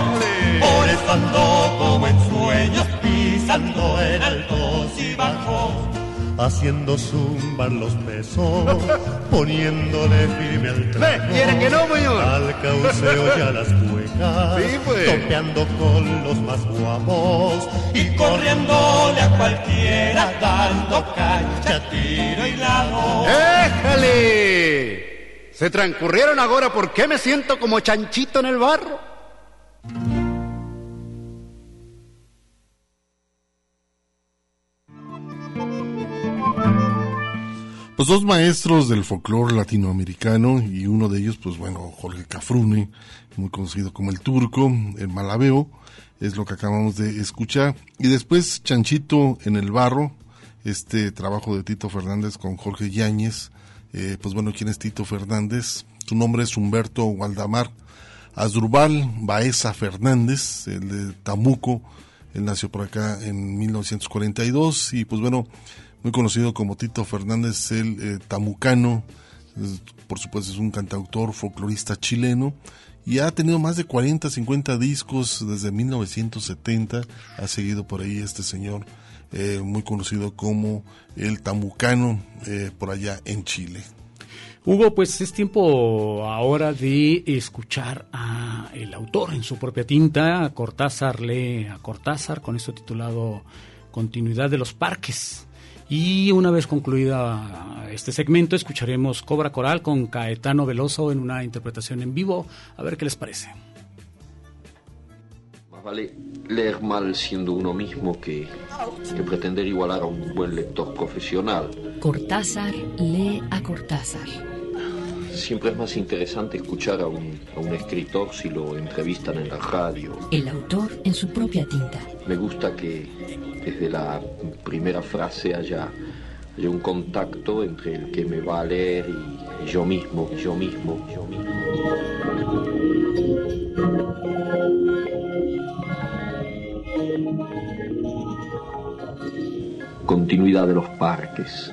Por eso ando como en sueños pisando en altos y bajos. Haciendo zumbar los pesos, poniéndole firme al trago. ¿Quiere que no, señor? Al cauceo y a las cuecas, Sí, pues. topeando con los más guapos y corriéndole a cualquiera, dando cancha, tiro y lado. ¡Éjale! Se transcurrieron ahora por qué me siento como chanchito en el barro. Pues dos maestros del folclore latinoamericano y uno de ellos, pues bueno, Jorge Cafrune, muy conocido como el turco, el malabeo, es lo que acabamos de escuchar. Y después Chanchito en el barro, este trabajo de Tito Fernández con Jorge Yáñez. Eh, pues bueno, ¿quién es Tito Fernández? Su nombre es Humberto Waldamar Asdrubal Baeza Fernández, el de Tamuco. Él nació por acá en 1942 y pues bueno, muy conocido como Tito Fernández, el eh, tamucano, por supuesto es un cantautor, folclorista chileno, y ha tenido más de 40, 50 discos desde 1970, ha seguido por ahí este señor, eh, muy conocido como el tamucano, eh, por allá en Chile. Hugo, pues es tiempo ahora de escuchar a el autor en su propia tinta, a Cortázar, lee a Cortázar, con esto titulado Continuidad de los Parques. Y una vez concluida este segmento, escucharemos Cobra Coral con Caetano Veloso en una interpretación en vivo. A ver qué les parece. Más vale leer mal siendo uno mismo que, que pretender igualar a un buen lector profesional. Cortázar lee a Cortázar. Siempre es más interesante escuchar a un, a un escritor si lo entrevistan en la radio. El autor en su propia tinta. Me gusta que desde la primera frase haya, un contacto entre el que me va a leer y, y yo mismo, yo mismo, yo mismo. Continuidad de los parques.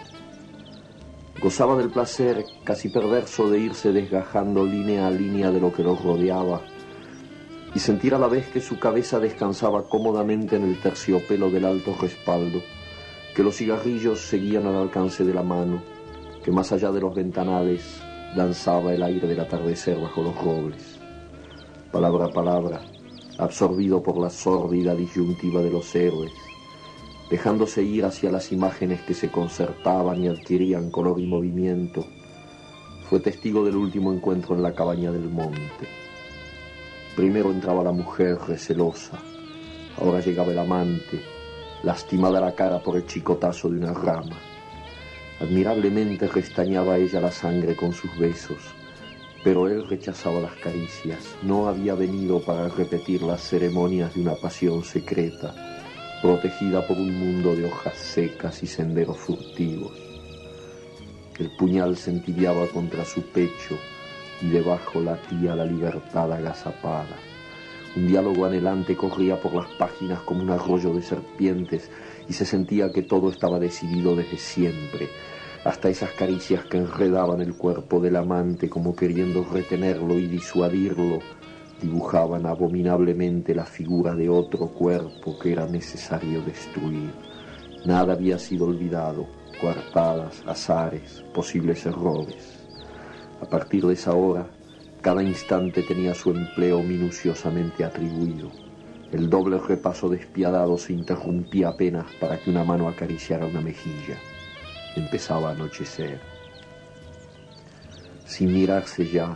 Gozaba del placer casi perverso de irse desgajando línea a línea de lo que los rodeaba y sentir a la vez que su cabeza descansaba cómodamente en el terciopelo del alto respaldo, que los cigarrillos seguían al alcance de la mano, que más allá de los ventanales danzaba el aire del atardecer bajo los robles. Palabra a palabra, absorbido por la sórdida disyuntiva de los héroes, dejándose ir hacia las imágenes que se concertaban y adquirían color y movimiento, fue testigo del último encuentro en la cabaña del monte Primero entraba la mujer recelosa, ahora llegaba el amante, lastimada la cara por el chicotazo de una rama. Admirablemente restañaba ella la sangre con sus besos, pero él rechazaba las caricias, no había venido para repetir las ceremonias de una pasión secreta, protegida por un mundo de hojas secas y senderos furtivos. El puñal se entibiaba contra su pecho, y debajo latía la libertad agazapada. Un diálogo anhelante corría por las páginas como un arroyo de serpientes y se sentía que todo estaba decidido desde siempre, hasta esas caricias que enredaban el cuerpo del amante como queriendo retenerlo y disuadirlo, dibujaban abominablemente la figura de otro cuerpo que era necesario destruir. Nada había sido olvidado, coartadas, azares, posibles errores. A partir de esa hora, cada instante tenía su empleo minuciosamente atribuido. El doble repaso despiadado se interrumpía apenas para que una mano acariciara una mejilla. Empezaba a anochecer. Sin mirarse ya,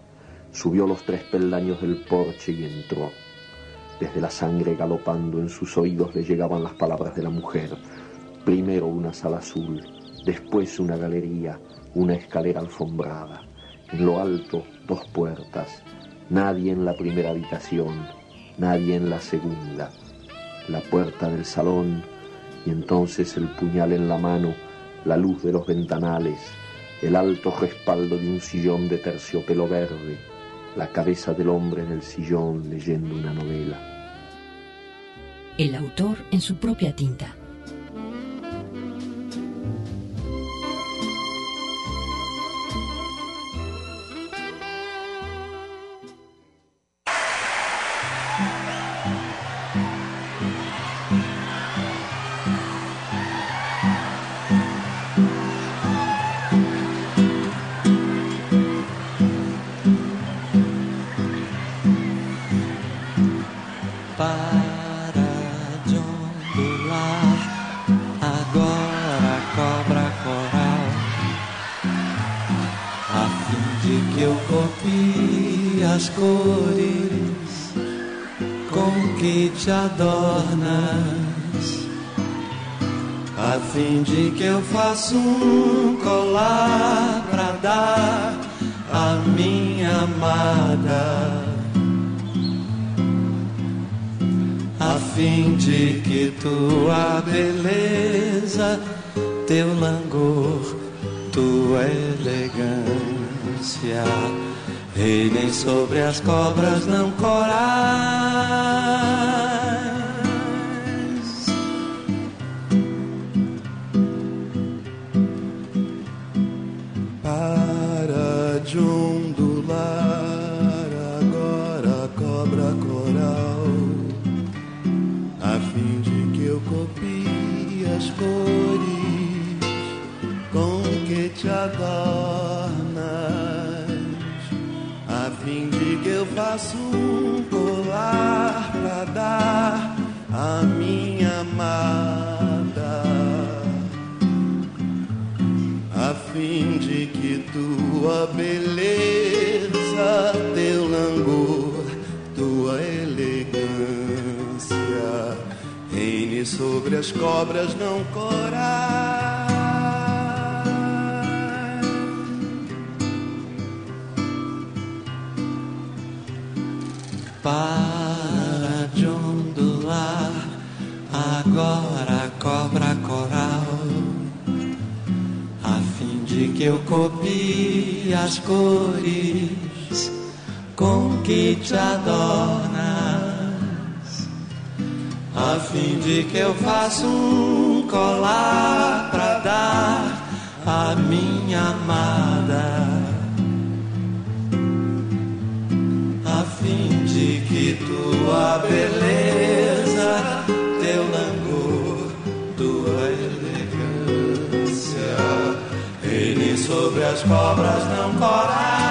Subió los tres peldaños del porche y entró. Desde la sangre galopando en sus oídos le llegaban las palabras de la mujer. Primero una sala azul, después una galería, una escalera alfombrada. En lo alto, dos puertas. Nadie en la primera habitación, nadie en la segunda. La puerta del salón y entonces el puñal en la mano, la luz de los ventanales, el alto respaldo de un sillón de terciopelo verde, la cabeza del hombre en el sillón leyendo una novela. El autor en su propia tinta. Um colar pra dar a minha amada, a fim de que tua beleza, teu langor, tua elegância reinem sobre as cobras não minha amada. a fim de que tua beleza, teu langor, tua elegância reine sobre as cobras não corais.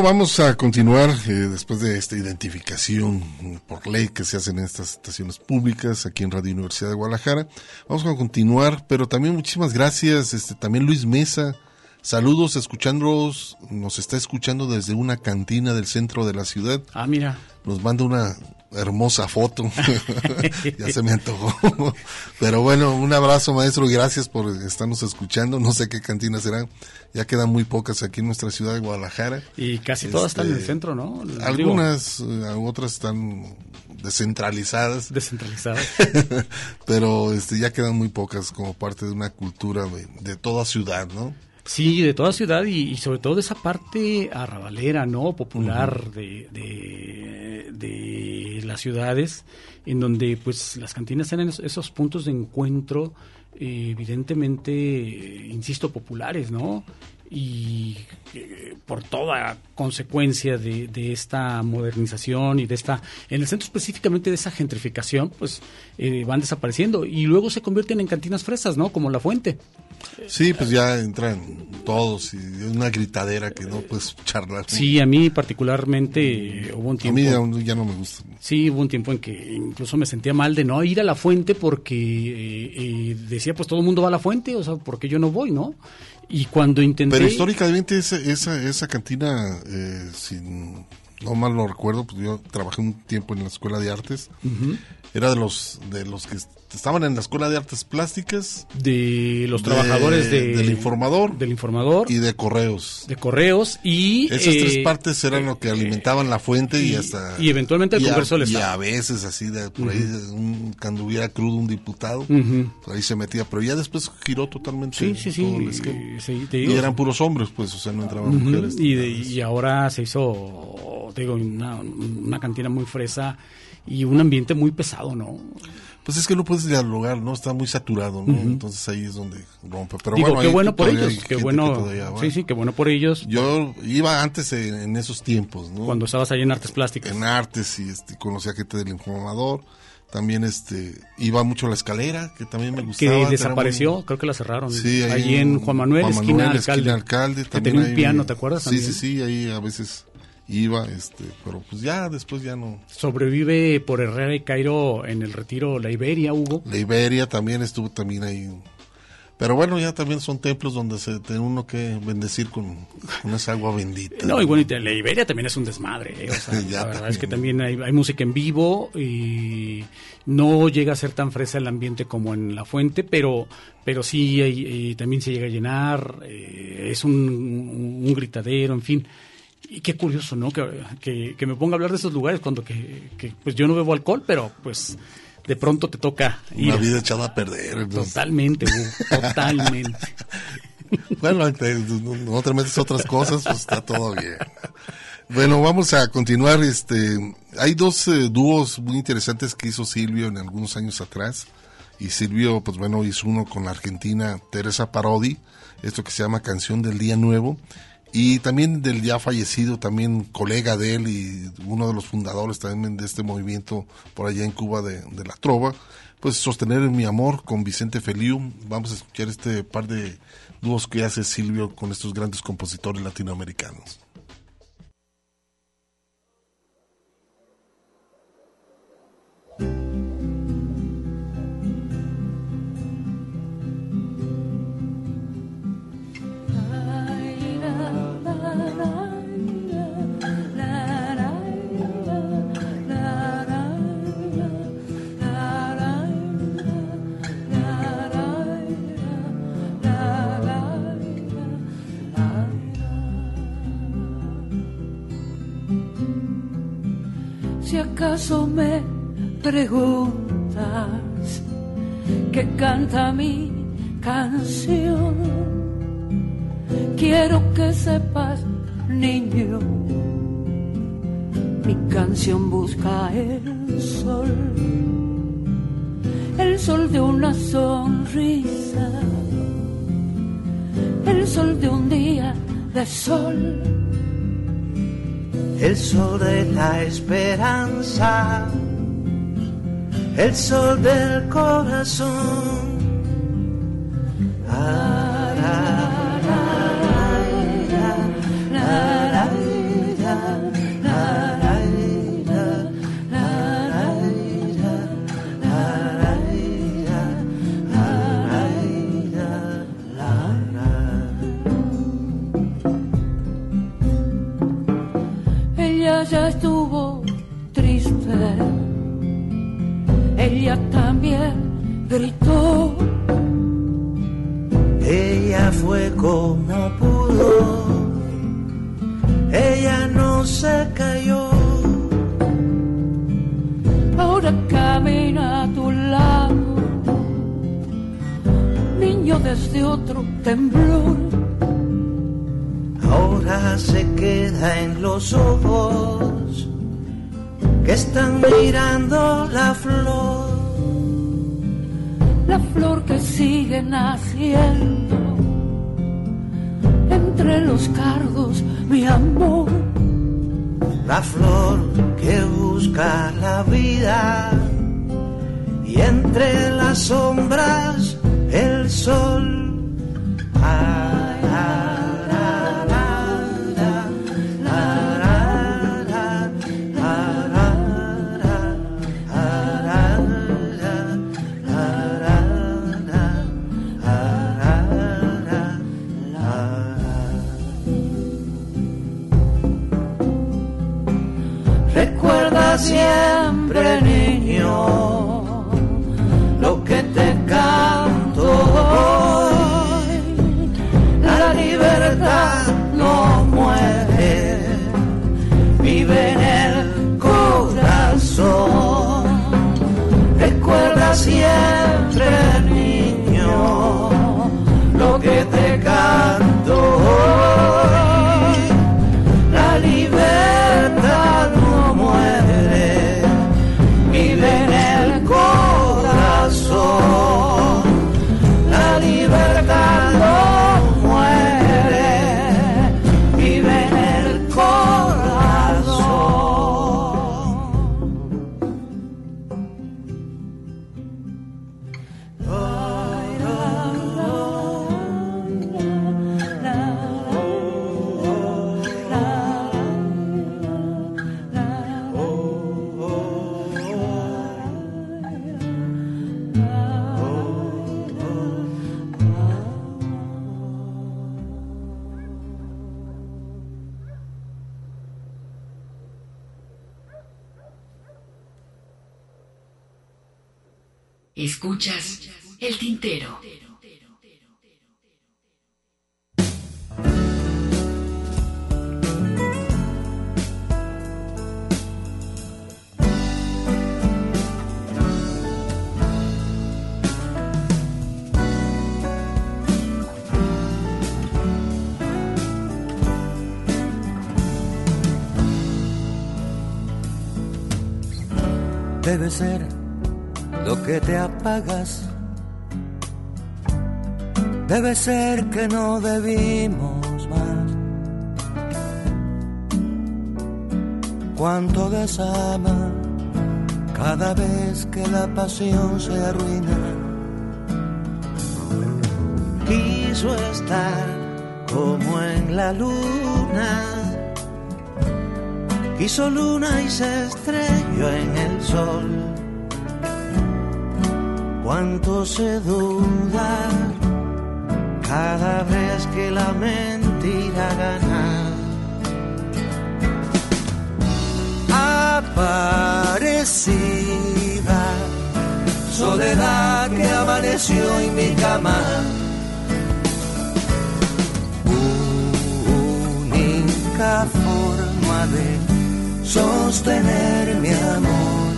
Bueno, vamos a continuar eh, después de esta identificación por ley que se hace en estas estaciones públicas aquí en Radio Universidad de Guadalajara. Vamos a continuar, pero también muchísimas gracias, este también Luis Mesa. Saludos, escuchándolos, nos está escuchando desde una cantina del centro de la ciudad. Ah, mira. Nos manda una hermosa foto. [laughs] [laughs] ya se me antojó. [laughs] Pero bueno, un abrazo maestro y gracias por estarnos escuchando. No sé qué cantina será. Ya quedan muy pocas aquí en nuestra ciudad de Guadalajara. Y casi todas están en el Este, centro, ¿no? Algunas, eh, otras están descentralizadas. Descentralizadas. Pero este ya quedan muy pocas como parte de una cultura de, de toda ciudad, ¿no? Sí, de toda ciudad y, y sobre todo de esa parte arrabalera, ¿no? Popular de, de, de las ciudades, en donde pues las cantinas eran esos, esos puntos de encuentro eh, evidentemente, eh, insisto, populares, ¿no? Y eh, por toda consecuencia de, de esta modernización y de esta, en el centro específicamente de esa gentrificación, pues eh, van desapareciendo y luego se convierten en cantinas fresas, ¿no? Como La Fuente. Sí, pues ya entran todos y es una gritadera que no puedes charlar. Sí, a mí particularmente eh, hubo un A tiempo. mí ya, ya no me gusta. Sí, hubo un tiempo en que incluso me sentía mal de no ir a la fuente porque eh, eh, decía, pues todo el mundo va a la fuente, o sea, ¿por qué yo no voy, no? Y cuando intenté... Pero históricamente esa, esa, esa cantina, eh, si no mal lo recuerdo, pues yo trabajé un tiempo en la escuela de artes, era de los de los que estaban en la escuela de artes plásticas, de los trabajadores de- del informador, del informador y de correos. de correos y... Esas tres eh, partes eran lo que alimentaban la fuente y, y- hasta... y eventualmente el y a- Congreso del Y Estado. a veces así, de, por ahí, un, cuando hubiera crudo un diputado, por ahí se metía, pero ya después giró totalmente Sí, sí, sí, todo el esquema. sí, te y eran puros hombres, pues, o sea, no entraban mujeres. y, de- y ahora se hizo, te digo, una, una cantina muy fresa y un ambiente muy pesado, ¿no? Pues es que no puedes dialogar, ¿no? Está muy saturado, ¿no? Entonces ahí es donde rompe. Pero Digo, bueno, qué bueno por ellos, qué bueno, todavía sí, sí, qué bueno por ellos. Yo iba antes en, en esos tiempos, ¿no? Cuando estabas ahí en artes plásticas. En artes y este, conocía gente del informador. También este iba mucho a la escalera, que también me gustaba. que desapareció, muy- creo que la cerraron. Sí, ahí en Juan Manuel, esquina, alcalde, alcalde. que tenía un piano, ¿te acuerdas? Sí, también? sí, sí, ahí a veces iba, este, pero pues ya después ya no. Sobrevive por Herrera y Cairo en el retiro La Iberia, Hugo. La Iberia también estuvo también ahí. Pero bueno, ya también son templos donde se tiene uno que bendecir con, con esa agua bendita. No, y bueno, y la Iberia también es un desmadre. ¿eh? O sea, [laughs] la verdad es que también hay, hay, música en vivo y no llega a ser tan fresa el ambiente como en La Fuente, pero, pero sí hay, también se llega a llenar, eh, es un, un, gritadero, en fin. Y qué curioso, ¿no? Que, que, que, me ponga a hablar de esos lugares cuando que, que pues yo no bebo alcohol, pero pues de pronto te toca ir. Una vida echada a perder. Totalmente, totalmente. [laughs] bueno, no te metes otras cosas, pues está todo bien. Bueno, vamos a continuar. Este, hay dos eh, dúos muy interesantes que hizo Silvio en algunos años atrás. Y Silvio, pues bueno, hizo uno con la argentina Teresa Parodi, esto que se llama Canción del Día Nuevo y también del ya fallecido, también colega de él y uno de los fundadores también de este movimiento por allá en Cuba de, la trova, pues sostener mi amor con Vicente Feliu. Vamos a escuchar este par de dúos que hace Silvio con estos grandes compositores latinoamericanos. Acaso me preguntas qué canta mi canción, quiero que sepas, niño, mi canción busca el sol, el sol de una sonrisa, el sol de un día de sol el sol de la esperanza, el sol del corazón. Gritó. Ella fue como pudo, ella no se cayó. Ahora camina a tu lado, niño desde otro temblor ahora se queda en los ojos que están mirando la flor. La flor que sigue naciendo entre los cardos, mi amor. La flor que busca la vida y entre las sombras el sol. Siempre niño lo que te canto hoy. La libertad no muere, vive en el corazón. Recuerda siempre ser lo que te apagas. Debe ser que no debimos más. Cuánto desama cada vez que la pasión se arruina. Quiso estar como en la luna quiso luna y se estrelló en el sol. Cuánto se duda cada vez que la mentira gana. Aparecida, soledad que amaneció en mi cama. Única forma de sostener mi amor.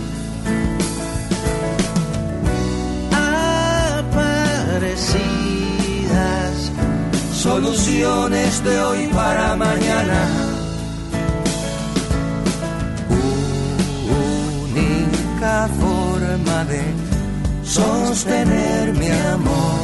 Aparecidas, soluciones de hoy para mañana. Única forma de sostener mi amor.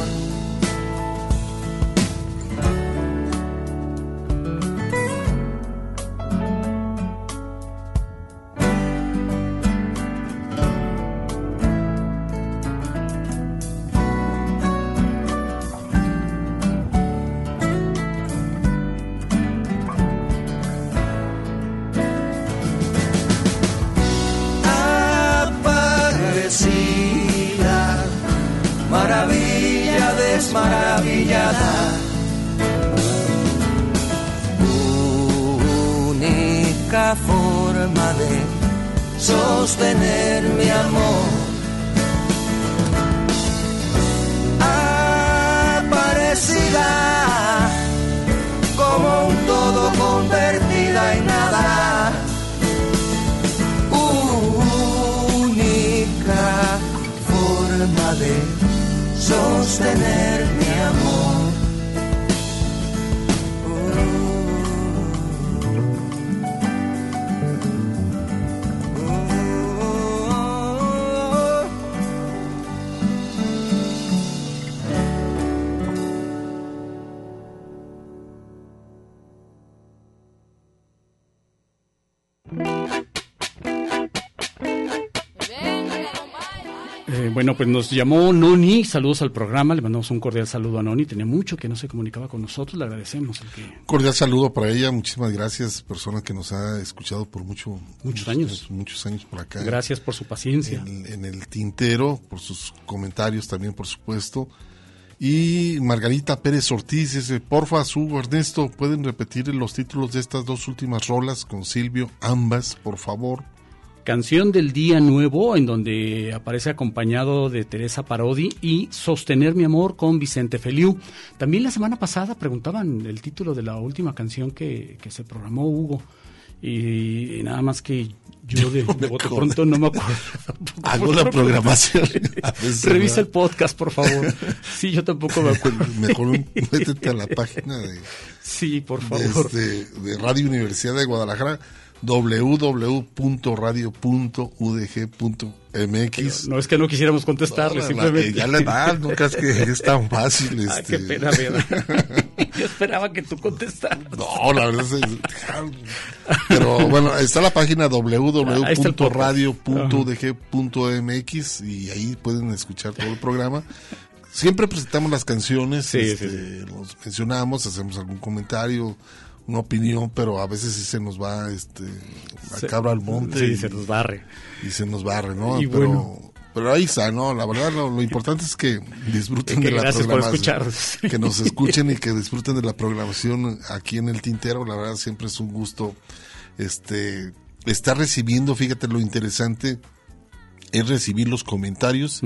Nos llamó Noni, saludos al programa, le mandamos un cordial saludo a Noni, tenía mucho que no se comunicaba con nosotros, le agradecemos el que... Cordial saludo para ella, muchísimas gracias, persona que nos ha escuchado por mucho, Muchos años. muchos años por acá. Gracias por su paciencia. En, en el tintero, por sus comentarios también, por supuesto. Y Margarita Pérez Ortiz dice, porfa, su Ernesto, ¿pueden repetir los títulos de estas dos últimas rolas con Silvio? Ambas, por favor. Canción del Día Nuevo, en donde aparece acompañado de Teresa Parodi y Sostener mi amor con Vicente Feliu. También la semana pasada preguntaban el título de la última canción que, que se programó Hugo. Y, nada más que yo de, pronto no me acuerdo. [laughs] Hago la programación. [laughs] Revisa el podcast, por favor. Sí, yo tampoco me acuerdo. [laughs] Mejor métete a la página de, Sí, por de, favor. este, de Radio Universidad de Guadalajara www.radio.udg.mx No es que no quisiéramos contestarle, No, la- simplemente. ya la edad, no creas que es tan fácil. Ah, Este. qué pena me da. [laughs] Yo esperaba que tú contestaras. No, la verdad es Pero bueno, está la página podcast. www.radio.udg.mx y ahí pueden escuchar todo el programa. Siempre presentamos las canciones, Sí, este, sí, los mencionamos, hacemos algún comentario, una opinión, pero a veces sí se nos va este la cabra al monte sí, y se nos barre. y se nos barre, ¿no? Y pero bueno. pero ahí está, ¿no? La verdad lo, lo importante es que disfruten Que de la programación, [laughs] que nos escuchen y que disfruten de la programación aquí en el Tintero, la verdad siempre es un gusto este estar recibiendo, fíjate lo interesante es recibir los comentarios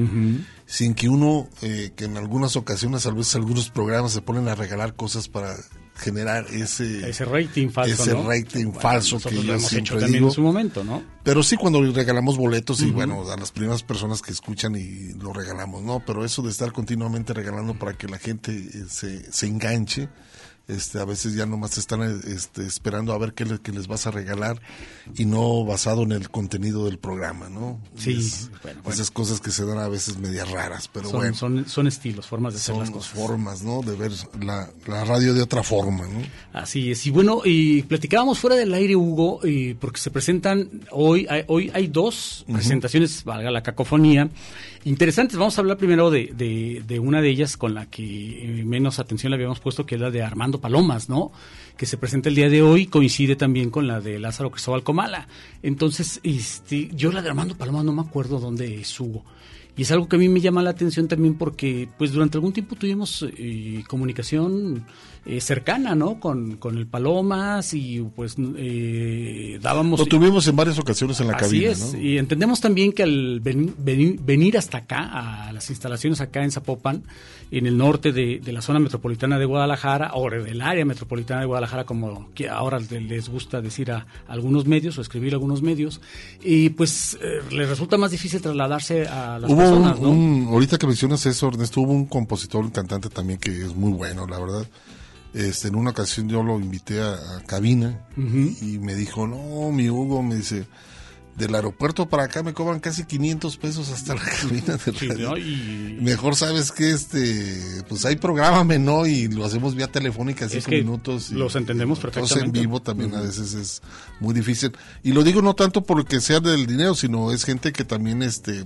sin que uno, eh, que en algunas ocasiones, a veces algunos programas se ponen a regalar cosas para generar ese ese rating falso, ese ¿no? rating Bueno, falso nosotros que yo hemos siempre hecho también digo. en su momento, ¿no? Pero sí cuando regalamos boletos y bueno, a las primeras personas que escuchan y lo regalamos, ¿no? Pero eso de estar continuamente regalando para que la gente eh, se, se enganche, este, a veces ya nomás están este, esperando a ver qué, le- qué les vas a regalar y no basado en el contenido del programa, ¿no? Sí, Es- bueno, Esas cosas que se dan a veces medias raras, pero son, bueno. son, son estilos, formas de hacer las cosas. formas, ¿no? De ver la, la radio de otra forma, ¿no? Así es. Y bueno, y platicábamos fuera del aire, Hugo, y porque se presentan hoy, hay, hoy hay dos presentaciones, valga la cacofonía, interesantes. Vamos a hablar primero de, de, de una de ellas con la que eh, menos atención le habíamos puesto, que es la de Armando Palomas, ¿no? Que se presenta el día de hoy, coincide también con la de Lázaro Cristóbal Comala. Entonces, este, yo la de Armando Palomas no me acuerdo dónde es, Hugo. Y es algo que a mí me llama la atención también porque pues durante algún tiempo tuvimos eh, comunicación eh, cercana, ¿no? Con, con el Palomas y pues eh, dábamos... Lo tuvimos en varias ocasiones en la Así cabina, es, ¿no? y entendemos también que al ven- veni- venir hasta acá, a las instalaciones acá en Zapopan, en el norte de, de la zona metropolitana de Guadalajara, o del área metropolitana de Guadalajara, como que ahora le- les gusta decir a algunos medios o escribir a algunos medios, y pues eh, les resulta más difícil trasladarse a las Hubo personas, un, ¿no? un- ahorita que mencionas eso, Ernesto, hubo un compositor, un cantante también que es muy bueno, la verdad. Este, en una ocasión yo lo invité a, a cabina y me dijo, no, mi Hugo, me dice, del aeropuerto para acá me cobran casi 500 pesos hasta la cabina de [laughs] radio. Y- Mejor sabes que este, pues ahí prográmame, ¿no? Y lo hacemos vía telefónica, cinco que minutos. Y, los entendemos Entonces en perfectamente. vivo también a veces es muy difícil. Y lo digo no tanto porque sea del dinero, sino es gente que también, este,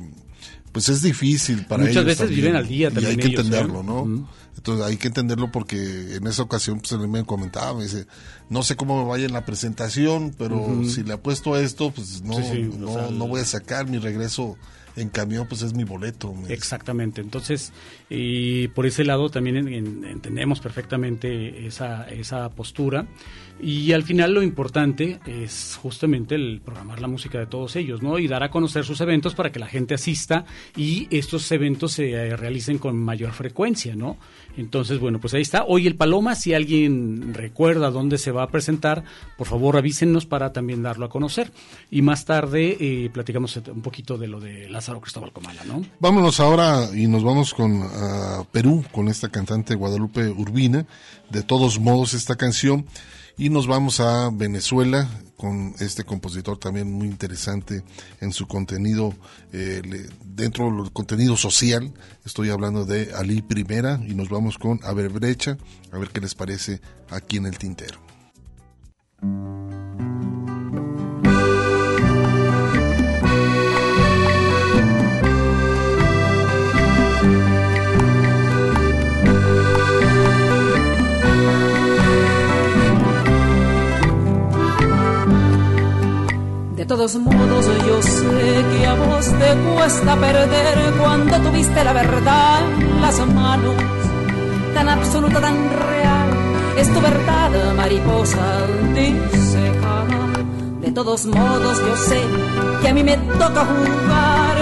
pues es difícil para Muchas ellos veces también. viven al día Y también hay que ¿eh? entenderlo, ¿no? Entonces hay que entenderlo porque en esa ocasión pues él me comentaba, me dice, no sé cómo me vaya en la presentación, pero si le apuesto a esto, pues no, Sí, sí, o no, sea, no voy a sacar mi regreso en camión, pues es mi boleto. Exactamente. Entonces, y por ese lado también en- en- entendemos perfectamente esa, esa postura. Y al final lo importante es justamente el programar la música de todos ellos, ¿no? Y dar a conocer sus eventos para que la gente asista y estos eventos se eh, realicen con mayor frecuencia, ¿no? Entonces, bueno, pues ahí está. Hoy el Paloma, si alguien recuerda dónde se va a presentar, por favor avísenos para también darlo a conocer. Y más tarde eh, platicamos un poquito de lo de Lázaro Cristóbal Comala, ¿no? Vámonos ahora y nos vamos con Perú, con esta cantante Guadalupe Urbina, de todos modos esta canción, y nos vamos a Venezuela con este compositor también muy interesante en su contenido, eh, dentro del contenido social, estoy hablando de Ali Primera, y nos vamos con A Brecha, a ver qué les parece aquí en el tintero. Todos modos yo sé que a vos te cuesta perder cuando tuviste la verdad en las manos, tan absoluta, tan real, es tu verdad, mariposa disecada. De todos modos yo sé que a mí me toca jugar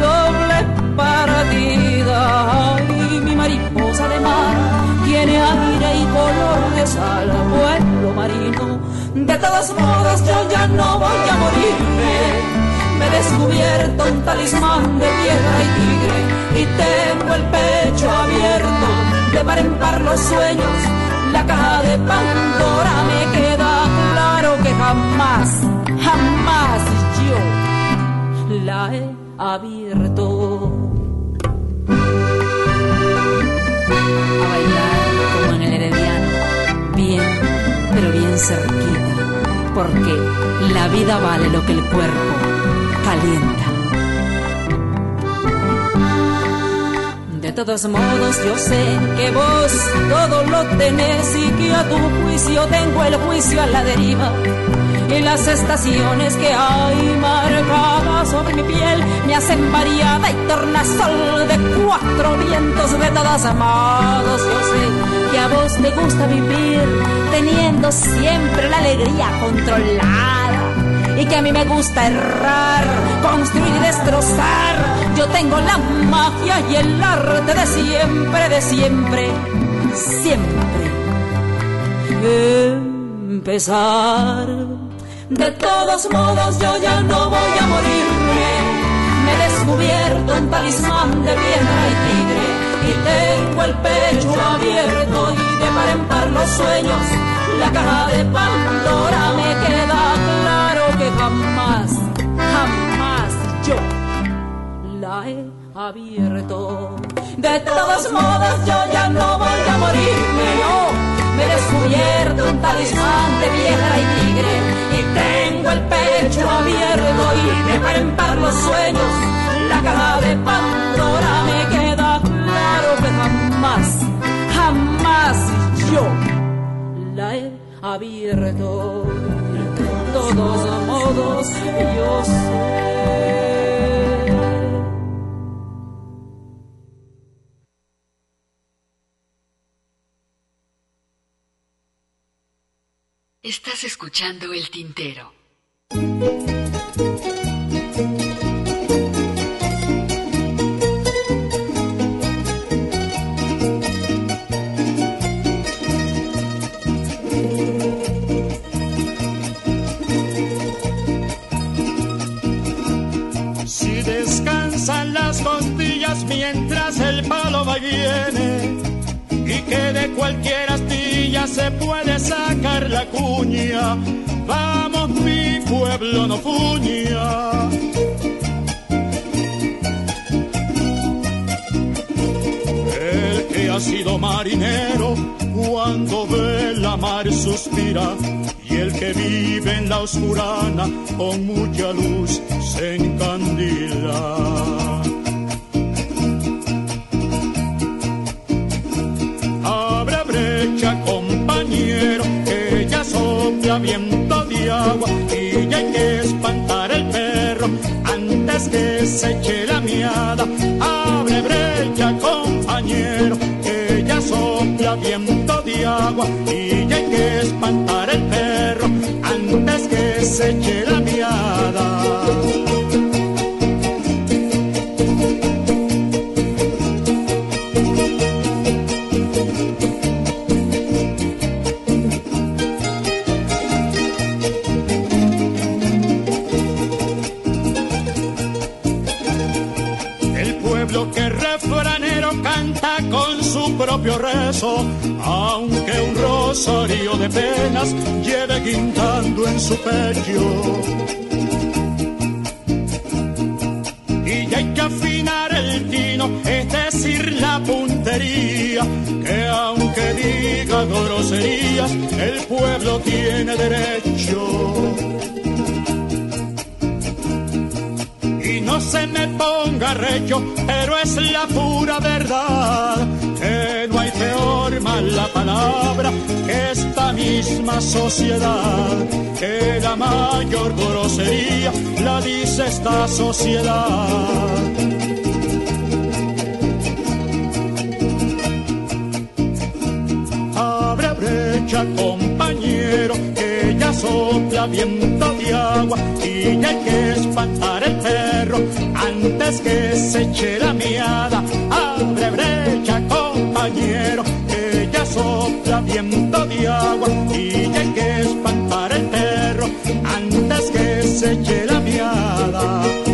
doble partida. Ay, mi mariposa de mar tiene aire y color de sal, vuelo marino. De todos modos yo ya no voy a morirme. Me he descubierto un talismán de piedra y tigre y tengo el pecho abierto de par en par los sueños. La caja de Pandora me queda claro que jamás, jamás yo la he abierto. Pero bien cerquita, porque la vida vale lo que el cuerpo calienta. De todos modos yo sé que vos todo lo tenés y que a tu juicio tengo el juicio a la deriva. Y las estaciones que hay marcadas sobre mi piel me hacen variada y tornasol de cuatro vientos de todas amados. Yo sé que a vos te gusta vivir teniendo siempre la alegría controlada y que a mí me gusta errar, construir y destrozar. Yo tengo la magia y el arte de siempre, de siempre, siempre. Empezar. De todos modos yo ya no voy a morirme. Me he descubierto un talismán de piedra y tigre y tengo el pecho abierto y de par en par los sueños. La caja de Pandora me queda claro que jamás, jamás yo la he abierto. De todos modos yo ya no voy a morirme, no. Me he descubierto un talismán de piedra y tigre y tengo el pecho abierto y de par en par los sueños. La caja de Pandora me queda claro que jamás yo la he abierto. De todos modos yo sé. Estás escuchando el tintero. Costillas mientras el palo va y viene, y que de cualquier astilla se puede sacar la cuña, vamos mi pueblo no fuña. El que ha sido marinero cuando ve la mar suspira y el que vive en la oscurana con mucha luz se encandila. Viento de agua y ya hay que espantar el perro antes que se eche la miada. Abre brecha, compañero, que ya sopla viento de agua y ya hay que espantar el perro antes que se eche la propio rezo, aunque un rosario de penas lleve guindando en su pecho. Y ya hay que afinar el tino, es decir, la puntería, que aunque diga groserías, el pueblo tiene derecho. y no se me ponga recho, pero es la pura verdad, esta misma sociedad, que la mayor grosería la dice esta sociedad. Abre brecha, compañero, que ya sopla viento de agua y ya hay que espantar el perro antes que se eche la miada. Abre brecha, compañero, sopla viento de agua y ya hay que espantar el perro antes que se eche la miada.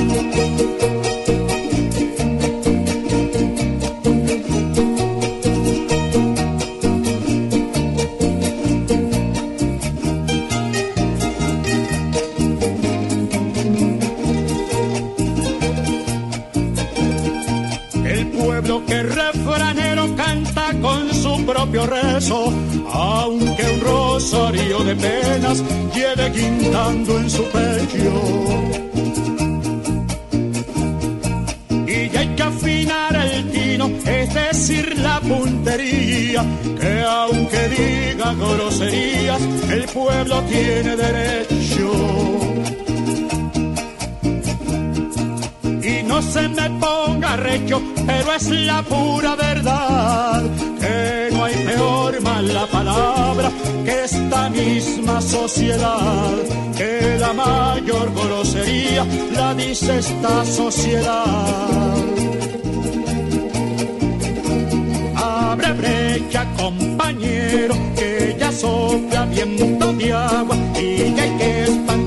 Propio aunque un rosario de penas lleve guindando en su pecho. Y ya hay que afinar el tino, es decir, la puntería, que aunque diga groserías, el pueblo tiene derecho. y no se me ponga recho, pero es la pura verdad, peor mala palabra que esta misma sociedad, que la mayor grosería la dice esta sociedad. Abre brecha, compañero, que ya sopla viento de agua y que hay que espantar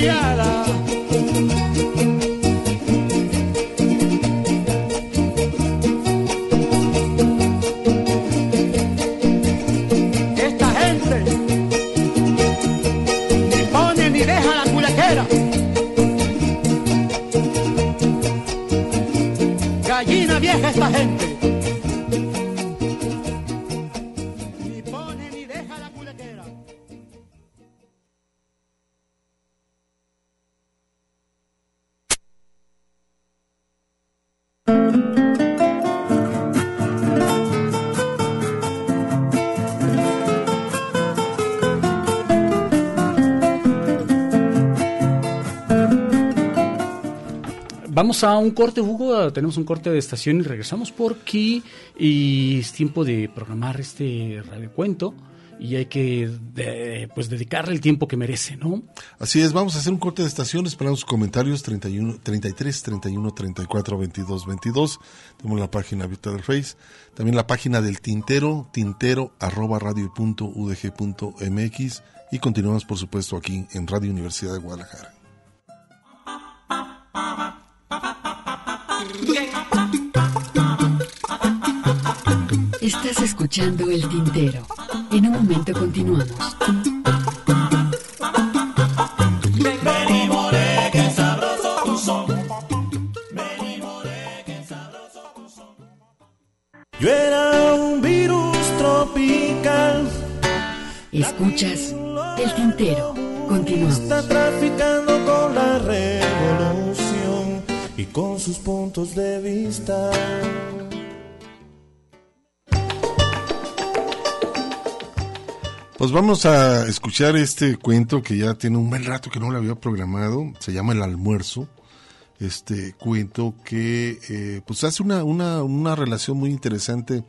eche A un corte, Hugo. Tenemos un corte de estación y regresamos porque es tiempo de programar este radiocuento y hay que pues dedicarle el tiempo que merece, ¿no? Así es, vamos a hacer un corte de estación, esperamos sus comentarios 31, 33, 31, 34, 22, 22. Tenemos la página abierta del Face, también la página del Tintero, tintero arroba radio punto udg punto mx y continuamos por supuesto aquí en Radio Universidad de Guadalajara. Estás escuchando El Tintero. En un momento continuamos. Yo era un virus tropical. Escuchas El Tintero. Continuamos. Está traficando con la revolución con sus puntos de vista. Pues vamos a escuchar este cuento que ya tiene un buen rato que no lo había programado, se llama El almuerzo. Este cuento que eh, pues hace una, una, una relación muy interesante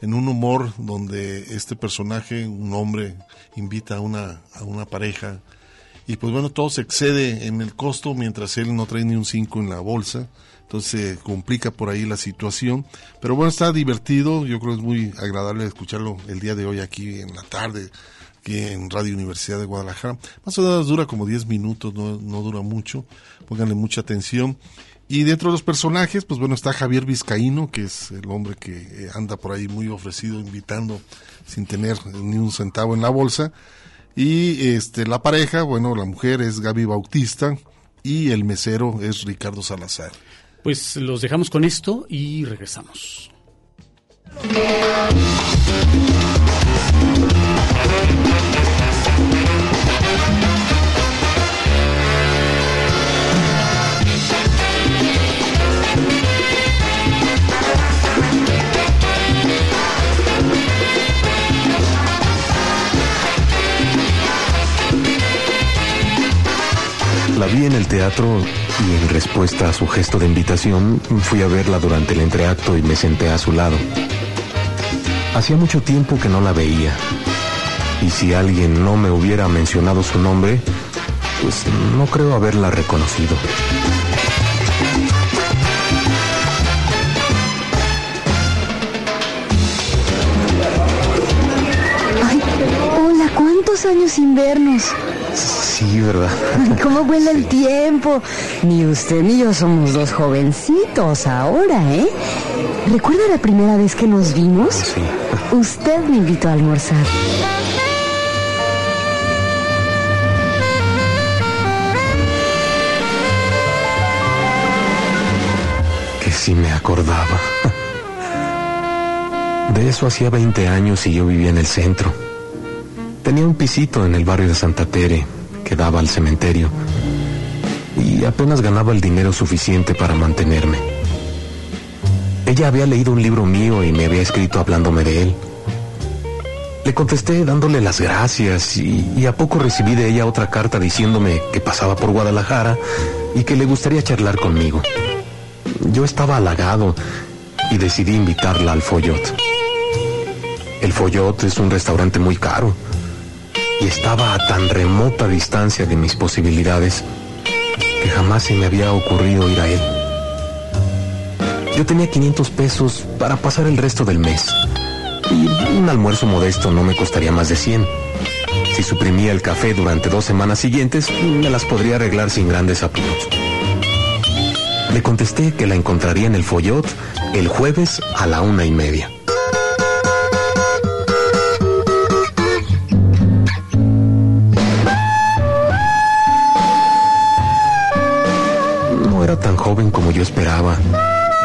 en un humor donde este personaje, un hombre, invita a una, a una pareja y pues bueno, todo se excede en el costo mientras él no trae ni un 5 en la bolsa. Entonces se complica por ahí la situación. Pero bueno, está divertido. Yo creo que es muy agradable escucharlo el día de hoy aquí en la tarde, aquí en Radio Universidad de Guadalajara. Más o menos dura como 10 minutos, no, no dura mucho. Pónganle mucha atención. Y dentro de los personajes, pues bueno, está Javier Vizcaíno, que es el hombre que eh, anda por ahí muy ofrecido, invitando sin tener ni un centavo en la bolsa. Y este la pareja, bueno, la mujer es Gaby Bautista y el mesero es Ricardo Salazar. Pues los dejamos con esto y regresamos. Vi en el teatro y en respuesta a su gesto de invitación fui a verla durante el entreacto y me senté a su lado. Hacía mucho tiempo que no la veía. Y si alguien no me hubiera mencionado su nombre, pues no creo haberla reconocido. Hola, ¿cuántos años sin vernos? Sí, ¿verdad? [laughs] ¿Cómo vuela el tiempo? Ni usted ni yo somos dos jovencitos ahora, ¿eh? ¿Recuerda la primera vez que nos vimos? Sí. Usted me invitó a almorzar. Que sí me acordaba. De eso hacía 20 años y yo vivía en el centro. Tenía un pisito en el barrio de Santa Tere que daba al cementerio y apenas ganaba el dinero suficiente para mantenerme. Ella había leído un libro mío y me había escrito hablándome de él. Le contesté dándole las gracias y, y, a poco recibí de ella otra carta diciéndome que pasaba por Guadalajara y que le gustaría charlar conmigo. Yo estaba halagado y decidí invitarla al Follot. El Follot es un restaurante muy caro y estaba a tan remota distancia de mis posibilidades que jamás se me había ocurrido ir a él. Yo tenía 500 pesos para pasar el resto del mes y un almuerzo modesto no me costaría más de 100. Si suprimía el café durante dos semanas siguientes, me las podría arreglar sin grandes apuros. Le contesté que la encontraría en el Follot el jueves a la una y media. Esperaba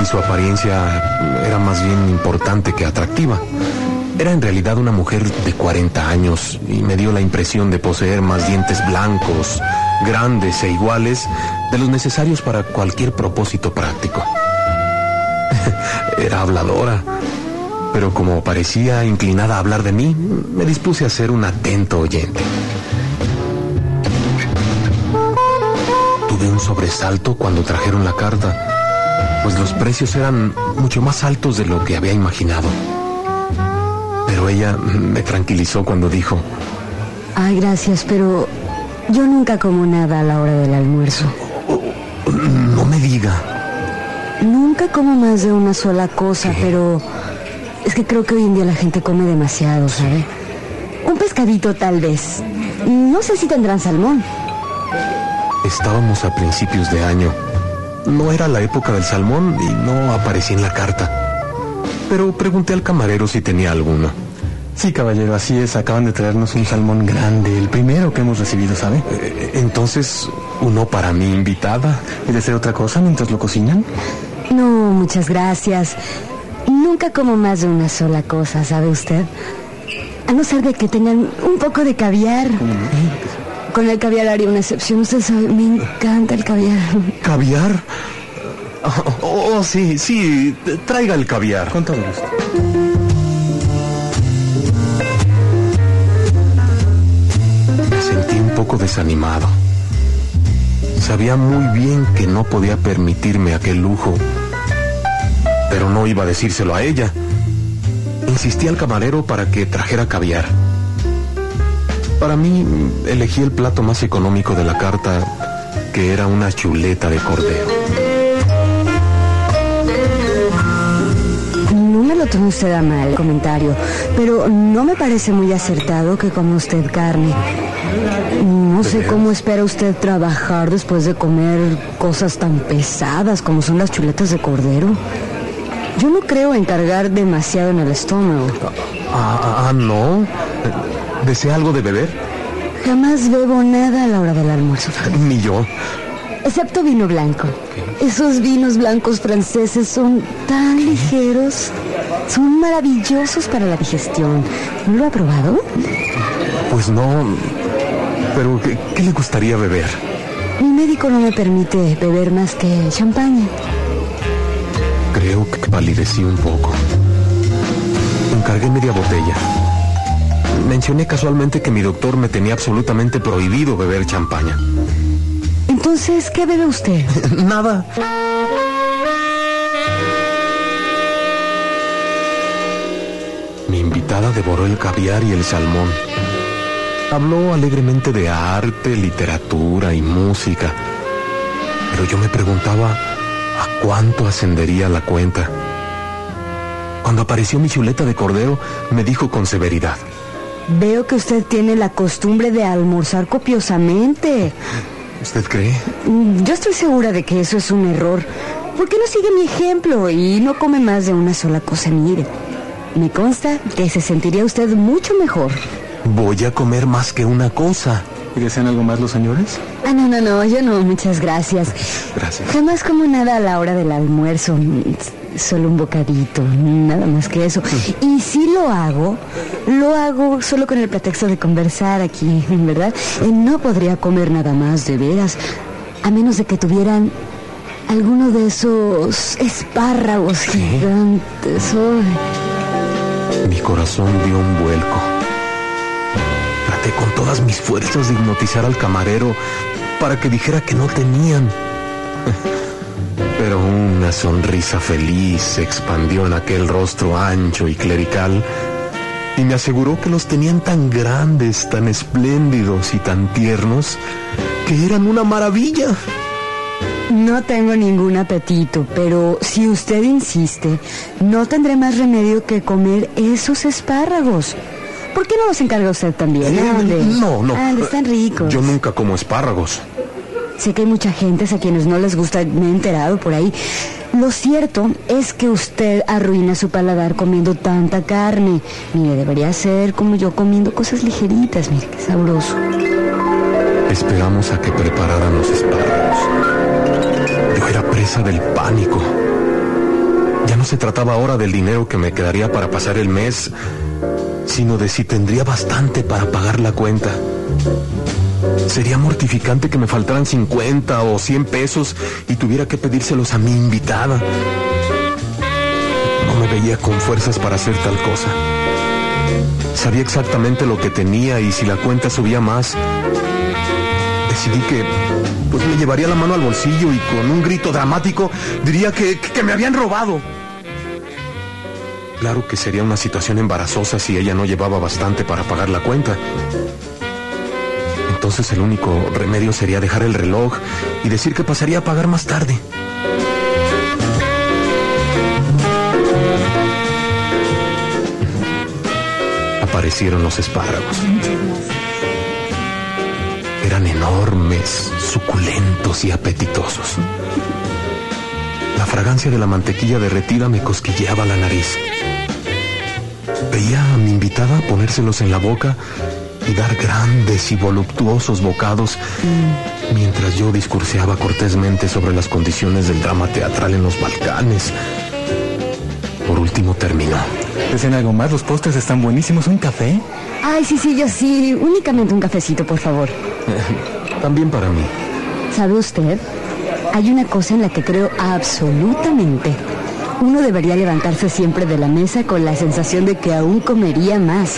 y su apariencia era más bien importante que atractiva. Era en realidad una mujer de 40 años y me dio la impresión de poseer más dientes blancos, grandes e iguales de los necesarios para cualquier propósito práctico. [laughs] Era habladora, pero como parecía inclinada a hablar de mí, me dispuse a ser un atento oyente. Tuve un sobresalto cuando trajeron la carta, pues los precios eran mucho más altos de lo que había imaginado. Pero ella me tranquilizó cuando dijo, Ay, gracias, pero yo nunca como nada a la hora del almuerzo. No me diga. Nunca como más de una sola cosa, pero es que creo que hoy en día la gente come demasiado, ¿sabe? Un pescadito tal vez. No sé si tendrán salmón. Estábamos a principios de año. No era la época del salmón y no aparecía en la carta. Pero pregunté al camarero si tenía alguno. Sí, caballero, así es. Acaban de traernos un salmón grande, el primero que hemos recibido, ¿sabe? Eh, entonces, ¿uno para mi invitada? ¿Y de hacer otra cosa mientras lo cocinan? No, muchas gracias. Nunca como más de una sola cosa, ¿sabe usted? A no ser de que tengan un poco de caviar. Con el caviar haría una excepción. Usted sabe, me encanta el caviar. ¿Caviar? Oh, oh, sí, sí, traiga el caviar. Con todo gusto. Me sentí un poco desanimado. Sabía muy bien que no podía permitirme aquel lujo, pero no iba a decírselo a ella. Insistí al camarero para que trajera caviar. Para mí, elegí el plato más económico de la carta, que era una chuleta de cordero. No me lo tome usted a mal, comentario, pero no me parece muy acertado que coma usted carne. No sé cómo espera usted trabajar después de comer cosas tan pesadas como son las chuletas de cordero. Yo no creo en cargar demasiado en el estómago. Ah, ah, no. ¿Desea algo de beber? Jamás bebo nada a la hora del almuerzo. Ni yo. Excepto vino blanco. Esos vinos blancos franceses son tan ligeros. Son maravillosos para la digestión. ¿No lo ha probado? Pues no. Pero, ¿qué, qué le gustaría beber? Mi médico no me permite beber más que champaña. Creo que palidecí un poco. Encargué media botella. Mencioné casualmente que mi doctor me tenía absolutamente prohibido beber champaña. Entonces, ¿qué bebe usted? [laughs] Nada. Mi invitada devoró el caviar y el salmón. Habló alegremente de arte, literatura y música. Pero yo me preguntaba a cuánto ascendería la cuenta. Cuando apareció mi chuleta de cordero, me dijo con severidad. Veo que usted tiene la costumbre de almorzar copiosamente. ¿Usted cree? Yo estoy segura de que eso es un error. ¿Por qué no sigue mi ejemplo y no come más de una sola cosa? Mire, me consta que se sentiría usted mucho mejor. Voy a comer más que una cosa. ¿Y desean algo más los señores? Ah, no, no, no, yo no, muchas gracias. Gracias. Jamás como nada a la hora del almuerzo. Solo un bocadito, nada más que eso. Y si lo hago, lo hago solo con el pretexto de conversar aquí, [laughs] ¿verdad? Eh, No podría comer nada más, de veras, a menos de que tuvieran alguno de esos espárragos gigantes. Mi corazón dio un vuelco. Traté con todas mis fuerzas de hipnotizar al camarero para que dijera que no tenían. Pero una sonrisa feliz se expandió en aquel rostro ancho y clerical y me aseguró que los tenían tan grandes, tan espléndidos y tan tiernos que eran una maravilla. No tengo ningún apetito, pero si usted insiste, no tendré más remedio que comer esos espárragos. ¿Por qué no los encarga usted también? Ande. no, no. Están ricos. Yo nunca como espárragos. Sé que hay mucha gente a quienes no les gusta, me he enterado por ahí. Lo cierto es que usted arruina su paladar comiendo tanta carne. Mire, debería ser como yo comiendo cosas ligeritas, mire, qué sabroso. Esperamos a que prepararan los espárragos. Yo era presa del pánico. Ya no se trataba ahora del dinero que me quedaría para pasar el mes, sino de si tendría bastante para pagar la cuenta. Sería mortificante que me faltaran 50 o 100 pesos y tuviera que pedírselos a mi invitada. No me veía con fuerzas para hacer tal cosa. Sabía exactamente lo que tenía y si la cuenta subía más, decidí que pues me llevaría la mano al bolsillo y con un grito dramático diría que, que me habían robado. Claro que sería una situación embarazosa si ella no llevaba bastante para pagar la cuenta. Entonces el único remedio sería dejar el reloj y decir que pasaría a pagar más tarde. Aparecieron los espárragos. Eran enormes, suculentos y apetitosos. La fragancia de la mantequilla derretida me cosquilleaba la nariz. Veía a mi invitada ponérselos en la boca y dar grandes y voluptuosos bocados mientras yo discurseaba cortésmente sobre las condiciones del drama teatral en los Balcanes. Por último terminó. ¿Deseen algo más? Los postres están buenísimos. ¿Un café? Ay, sí, sí, yo sí. Únicamente un cafecito, por favor. [laughs] También para mí. ¿Sabe usted? Hay una cosa en la que creo absolutamente. Uno debería levantarse siempre de la mesa con la sensación de que aún comería más.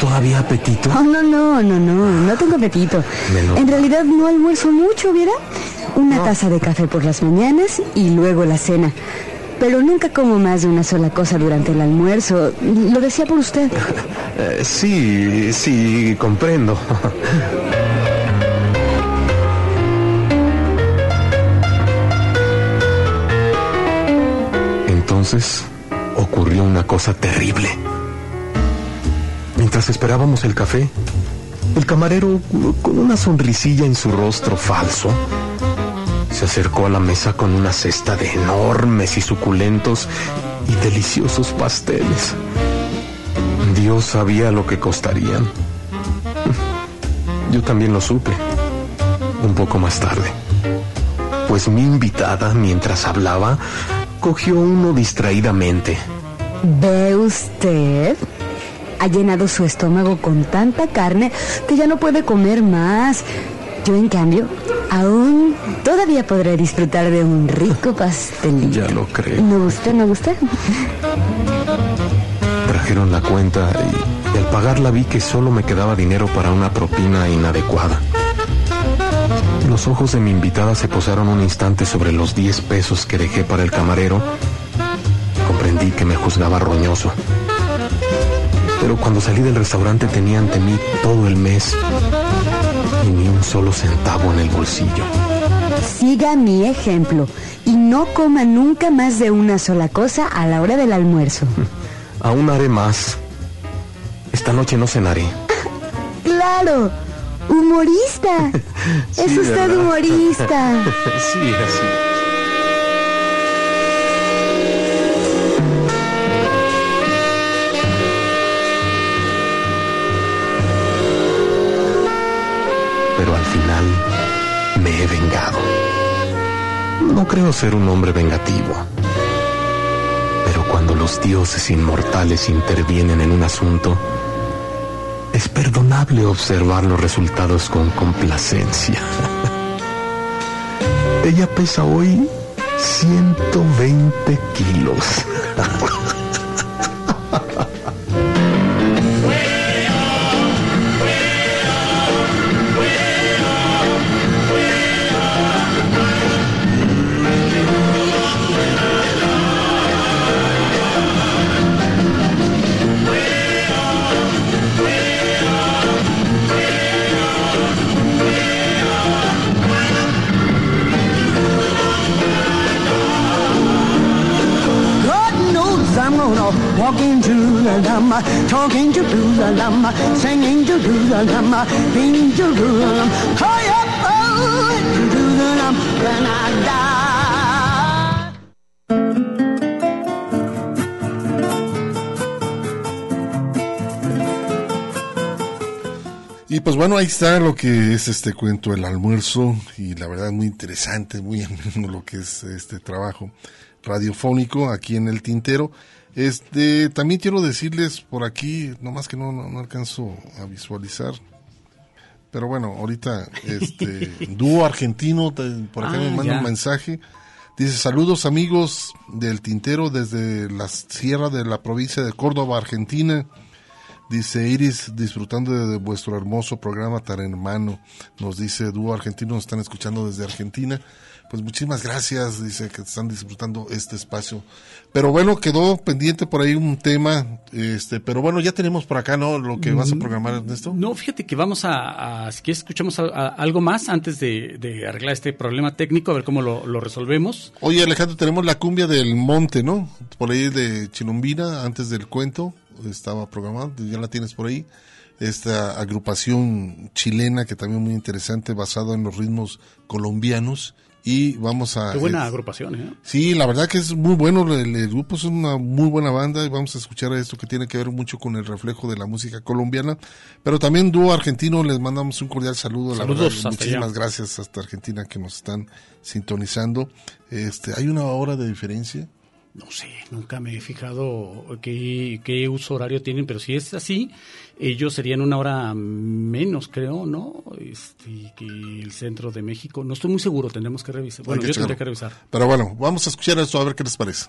¿Tiene todavía apetito? Oh, no, no, no, no, no tengo apetito. Menos. En realidad no almuerzo mucho, ¿viera? Una taza de café por las mañanas y luego la cena. Pero nunca como más de una sola cosa durante el almuerzo. Lo decía por usted. [laughs] Eh, sí, sí, comprendo. [laughs] Entonces ocurrió una cosa terrible. Mientras esperábamos el café, el camarero, con una sonrisilla en su rostro falso, se acercó a la mesa con una cesta de enormes y suculentos y deliciosos pasteles. Dios sabía lo que costarían. Yo también lo supe, un poco más tarde. Pues mi invitada, mientras hablaba, cogió uno distraídamente. ¿Ve usted? Ha llenado su estómago con tanta carne que ya no puede comer más. Yo, en cambio, aún todavía podré disfrutar de un rico pastelito. Ya lo creo. ¿Me gusta? ¿Me gusta? Trajeron la cuenta y, y al pagarla vi que solo me quedaba dinero para una propina inadecuada. Los ojos de mi invitada se posaron un instante sobre los 10 pesos que dejé para el camarero. Comprendí que me juzgaba roñoso. Pero cuando salí del restaurante tenía ante mí todo el mes y ni un solo centavo en el bolsillo. Siga mi ejemplo y no coma nunca más de una sola cosa a la hora del almuerzo. [laughs] Aún haré más. Esta noche no cenaré. [laughs] ¡Claro! ¡Humorista! [laughs] Sí, es usted ¿verdad? humorista. sí, así. No creo ser un hombre vengativo. Pero cuando los dioses inmortales intervienen en un asunto, es perdonable observar los resultados con complacencia. [laughs] Ella pesa hoy 120 kilos. [laughs] Y pues bueno, ahí está lo que es este cuento, el almuerzo, y la verdad muy interesante, muy [laughs] ameno lo que es este trabajo radiofónico aquí en el tintero. Este, también quiero decirles por aquí, nomás que no, no, alcanzo a visualizar, pero bueno, ahorita, este, [laughs] dúo argentino, por acá Ah, me manda ya. un mensaje. Dice, saludos amigos del Tintero desde la sierra de la provincia de Córdoba, Argentina. Dice Iris, disfrutando de, de vuestro hermoso programa tan hermano. Nos dice Dúo Argentino, nos están escuchando desde Argentina. Pues muchísimas gracias, dice que están disfrutando este espacio. Pero bueno, quedó pendiente por ahí un tema, este, pero bueno, ya tenemos por acá, ¿no? Lo que vas a programar, Ernesto. No, fíjate que vamos a, a- si quieres, escuchamos a- a- algo más antes de, de arreglar este problema técnico, a ver cómo lo, lo resolvemos. Oye, Alejandro, tenemos la cumbia del monte, ¿no? Por ahí de Chilumbina, antes del cuento, estaba programada, ya la tienes por ahí. Esta agrupación chilena que también muy interesante, basada en los ritmos colombianos. Y vamos a... Qué buena eh, agrupación, ¿eh? Sí, la verdad que es muy bueno, el, el grupo es una muy buena banda y vamos a escuchar esto que tiene que ver mucho con el reflejo de la música colombiana, pero también dúo argentino, les mandamos un cordial saludo, la Saludos verdad, hasta muchísimas allá. gracias hasta Argentina que nos están sintonizando. Este, ¿hay una hora de diferencia? No sé, nunca me he fijado qué, qué uso horario tienen, pero si es así, ellos serían una hora menos, creo, ¿no? Este, que el centro de México. No estoy muy seguro, tendremos que revisar. Bueno, yo tendría que revisar. Pero bueno, vamos a escuchar esto a ver qué les parece.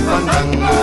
Fandango.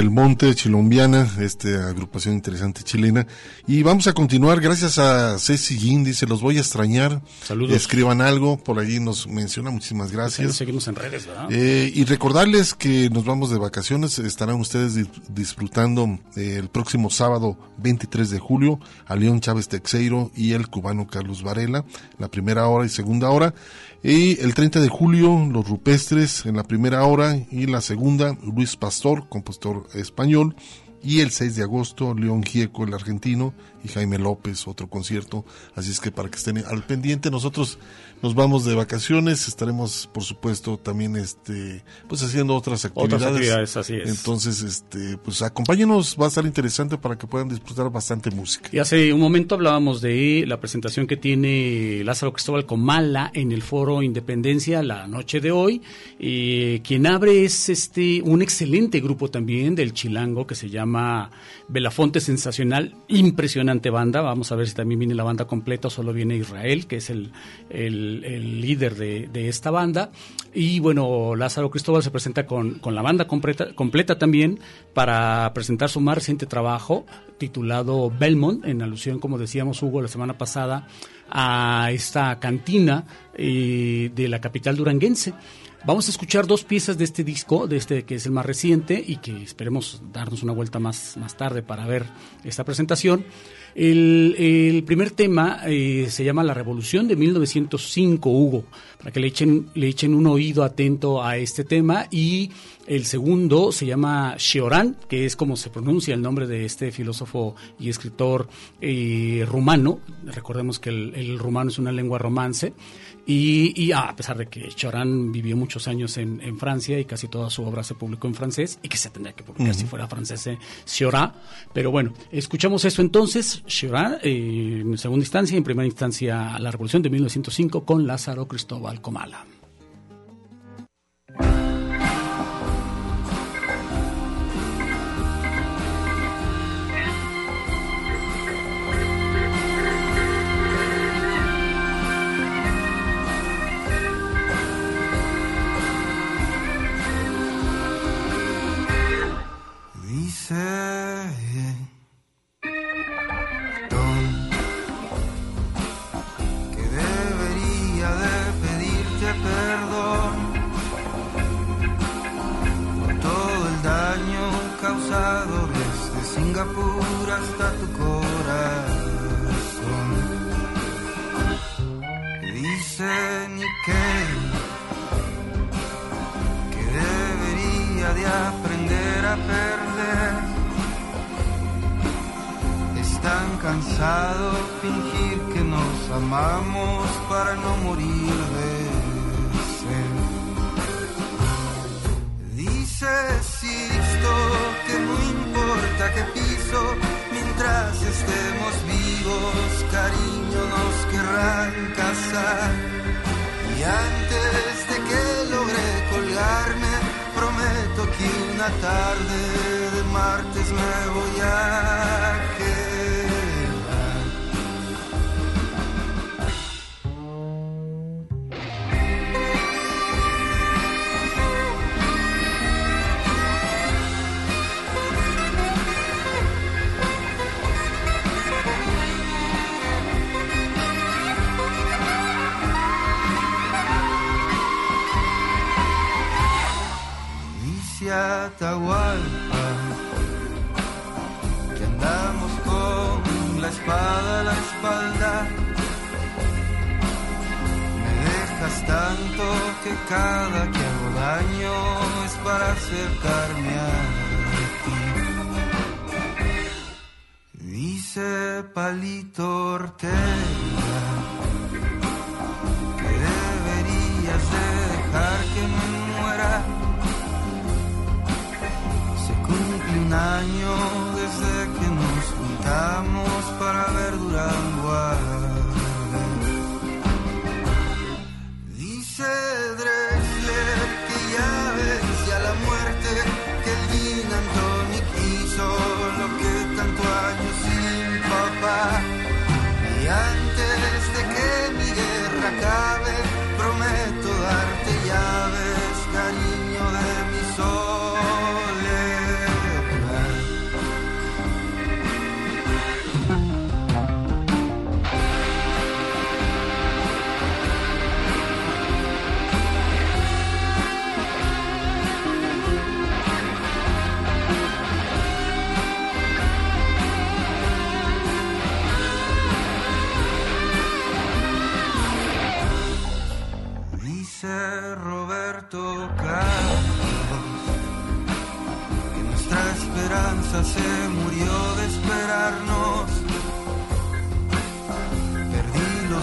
Cumbia del Monte Chilombiana, esta agrupación interesante chilena. Y vamos a continuar, gracias a Ceci Guin, dice, los voy a extrañar. Saludos. Escriban algo, por allí nos menciona, muchísimas gracias. Seguimos en redes, ¿verdad? Eh, y recordarles que nos vamos de vacaciones, estarán ustedes di- disfrutando eh, el próximo sábado 23 de julio a León Chávez Texeiro y el cubano Carlos Varela, la primera hora y segunda hora. Y el 30 de julio, Los Rupestres en la primera hora y la segunda, Luis Pastor, compositor español. Y el 6 de agosto, León Gieco, el argentino, y Jaime López, otro concierto. Así es que para que estén al pendiente, nosotros nos vamos de vacaciones, estaremos, por supuesto, también este, pues haciendo otras actividades. Otras actividades, así es. Entonces, este, pues acompáñenos, va a estar interesante para que puedan disfrutar bastante música. Y hace un momento hablábamos de la presentación que tiene Lázaro Cristóbal Comala en el Foro Independencia la noche de hoy. Y quien abre es este un excelente grupo también del Chilango que se llama Belafonte Sensacional, impresionante banda. Vamos a ver si también viene la banda completa o solo viene Israel, que es el, el- líder de, de esta banda. Y bueno, Lázaro Cristóbal se presenta con, con la banda completa, completa también para presentar su más reciente trabajo titulado Belmont, en alusión, como decíamos Hugo la semana pasada, a esta cantina eh, de la capital duranguense. Vamos a escuchar dos piezas de este disco, de este que es el más reciente y que esperemos darnos una vuelta más, más tarde para ver esta presentación. El, el primer tema eh, se llama La Revolución de 1905, Hugo, para que le echen, le echen un oído atento a este tema. Y el segundo se llama Sheoran, que es como se pronuncia el nombre de este filósofo y escritor eh, rumano. Recordemos que el, el rumano es una lengua romance. Y, y, ah, a pesar de que Choran vivió muchos años en, en Francia y casi toda su obra se publicó en francés y que se tendría que publicar si fuera francés, eh, Cioran. Pero bueno, escuchamos eso entonces, Cioran, eh, en segunda instancia y en primera instancia la Revolución de 1905 con Lázaro Cristóbal Comala.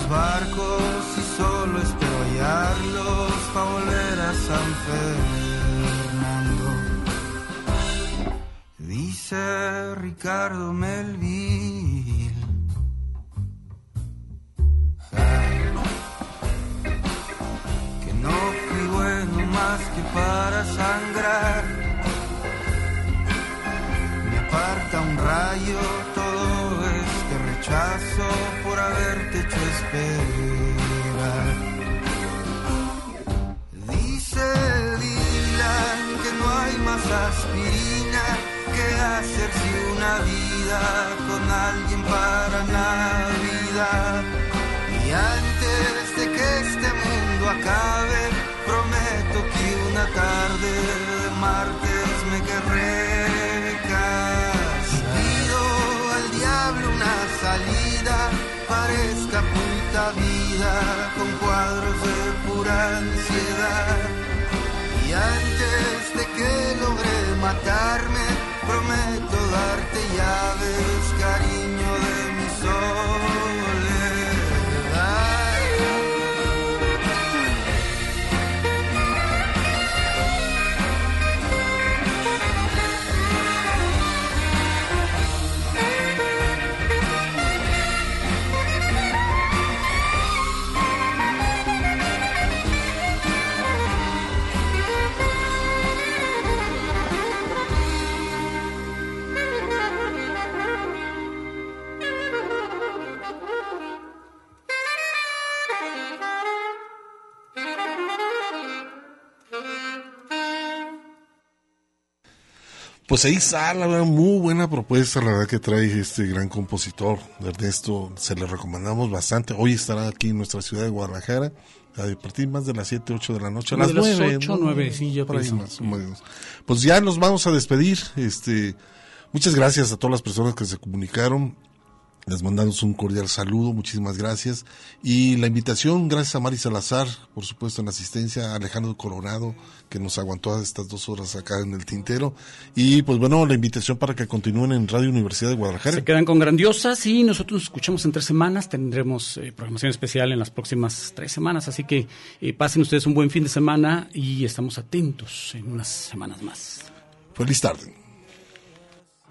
Barcos y solo espero hallarlos para volver a San Fernando. Dice Ricardo Melville. que no fui bueno más que para sangrar. Me aparta un rayo aspirina que hacerse una vida con alguien para Navidad. Y antes de que este mundo acabe, prometo que una tarde de martes me querré casar. Pido al diablo una salida para esta puta vida con cuadros de pura ansiedad. Y antes de que matarme, prometo darte llaves, cariño Pues ahí está, la verdad, muy buena propuesta, la verdad que trae este gran compositor, Ernesto, se le recomendamos bastante. Hoy estará aquí en nuestra ciudad de Guadalajara, a partir más de las 7, 8 de la noche, a las de las 9. 8, 9, sí, yo Por ahí más. Pues ya nos vamos a despedir, este, muchas gracias a todas las personas que se comunicaron, les mandamos un cordial saludo, muchísimas gracias. Y la invitación, gracias a Mari Salazar, por supuesto, en la asistencia, a Alejandro Coronado, que nos aguantó estas dos horas acá en el tintero. Y pues bueno, la invitación para que continúen en Radio Universidad de Guadalajara. Se quedan con grandiosas y nosotros nos escuchamos en tres semanas. Tendremos eh, programación especial en las próximas tres semanas. Así que eh, pasen ustedes un buen fin de semana y estamos atentos en unas semanas más. Feliz tarde.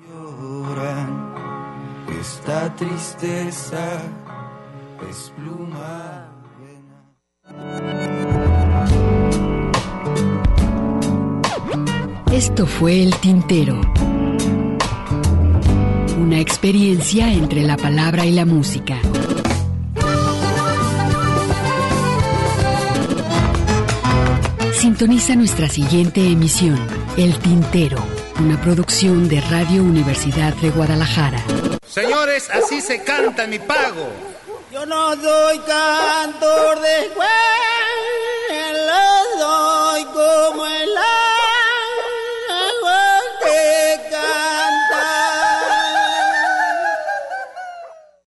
Lloran, esta tristeza es pluma. Esto fue El Tintero. Una experiencia entre la palabra y la música. Sintoniza nuestra siguiente emisión, El Tintero, una producción de Radio Universidad de Guadalajara. Señores, así se canta mi pago. Yo no soy cantor de escuela, soy como el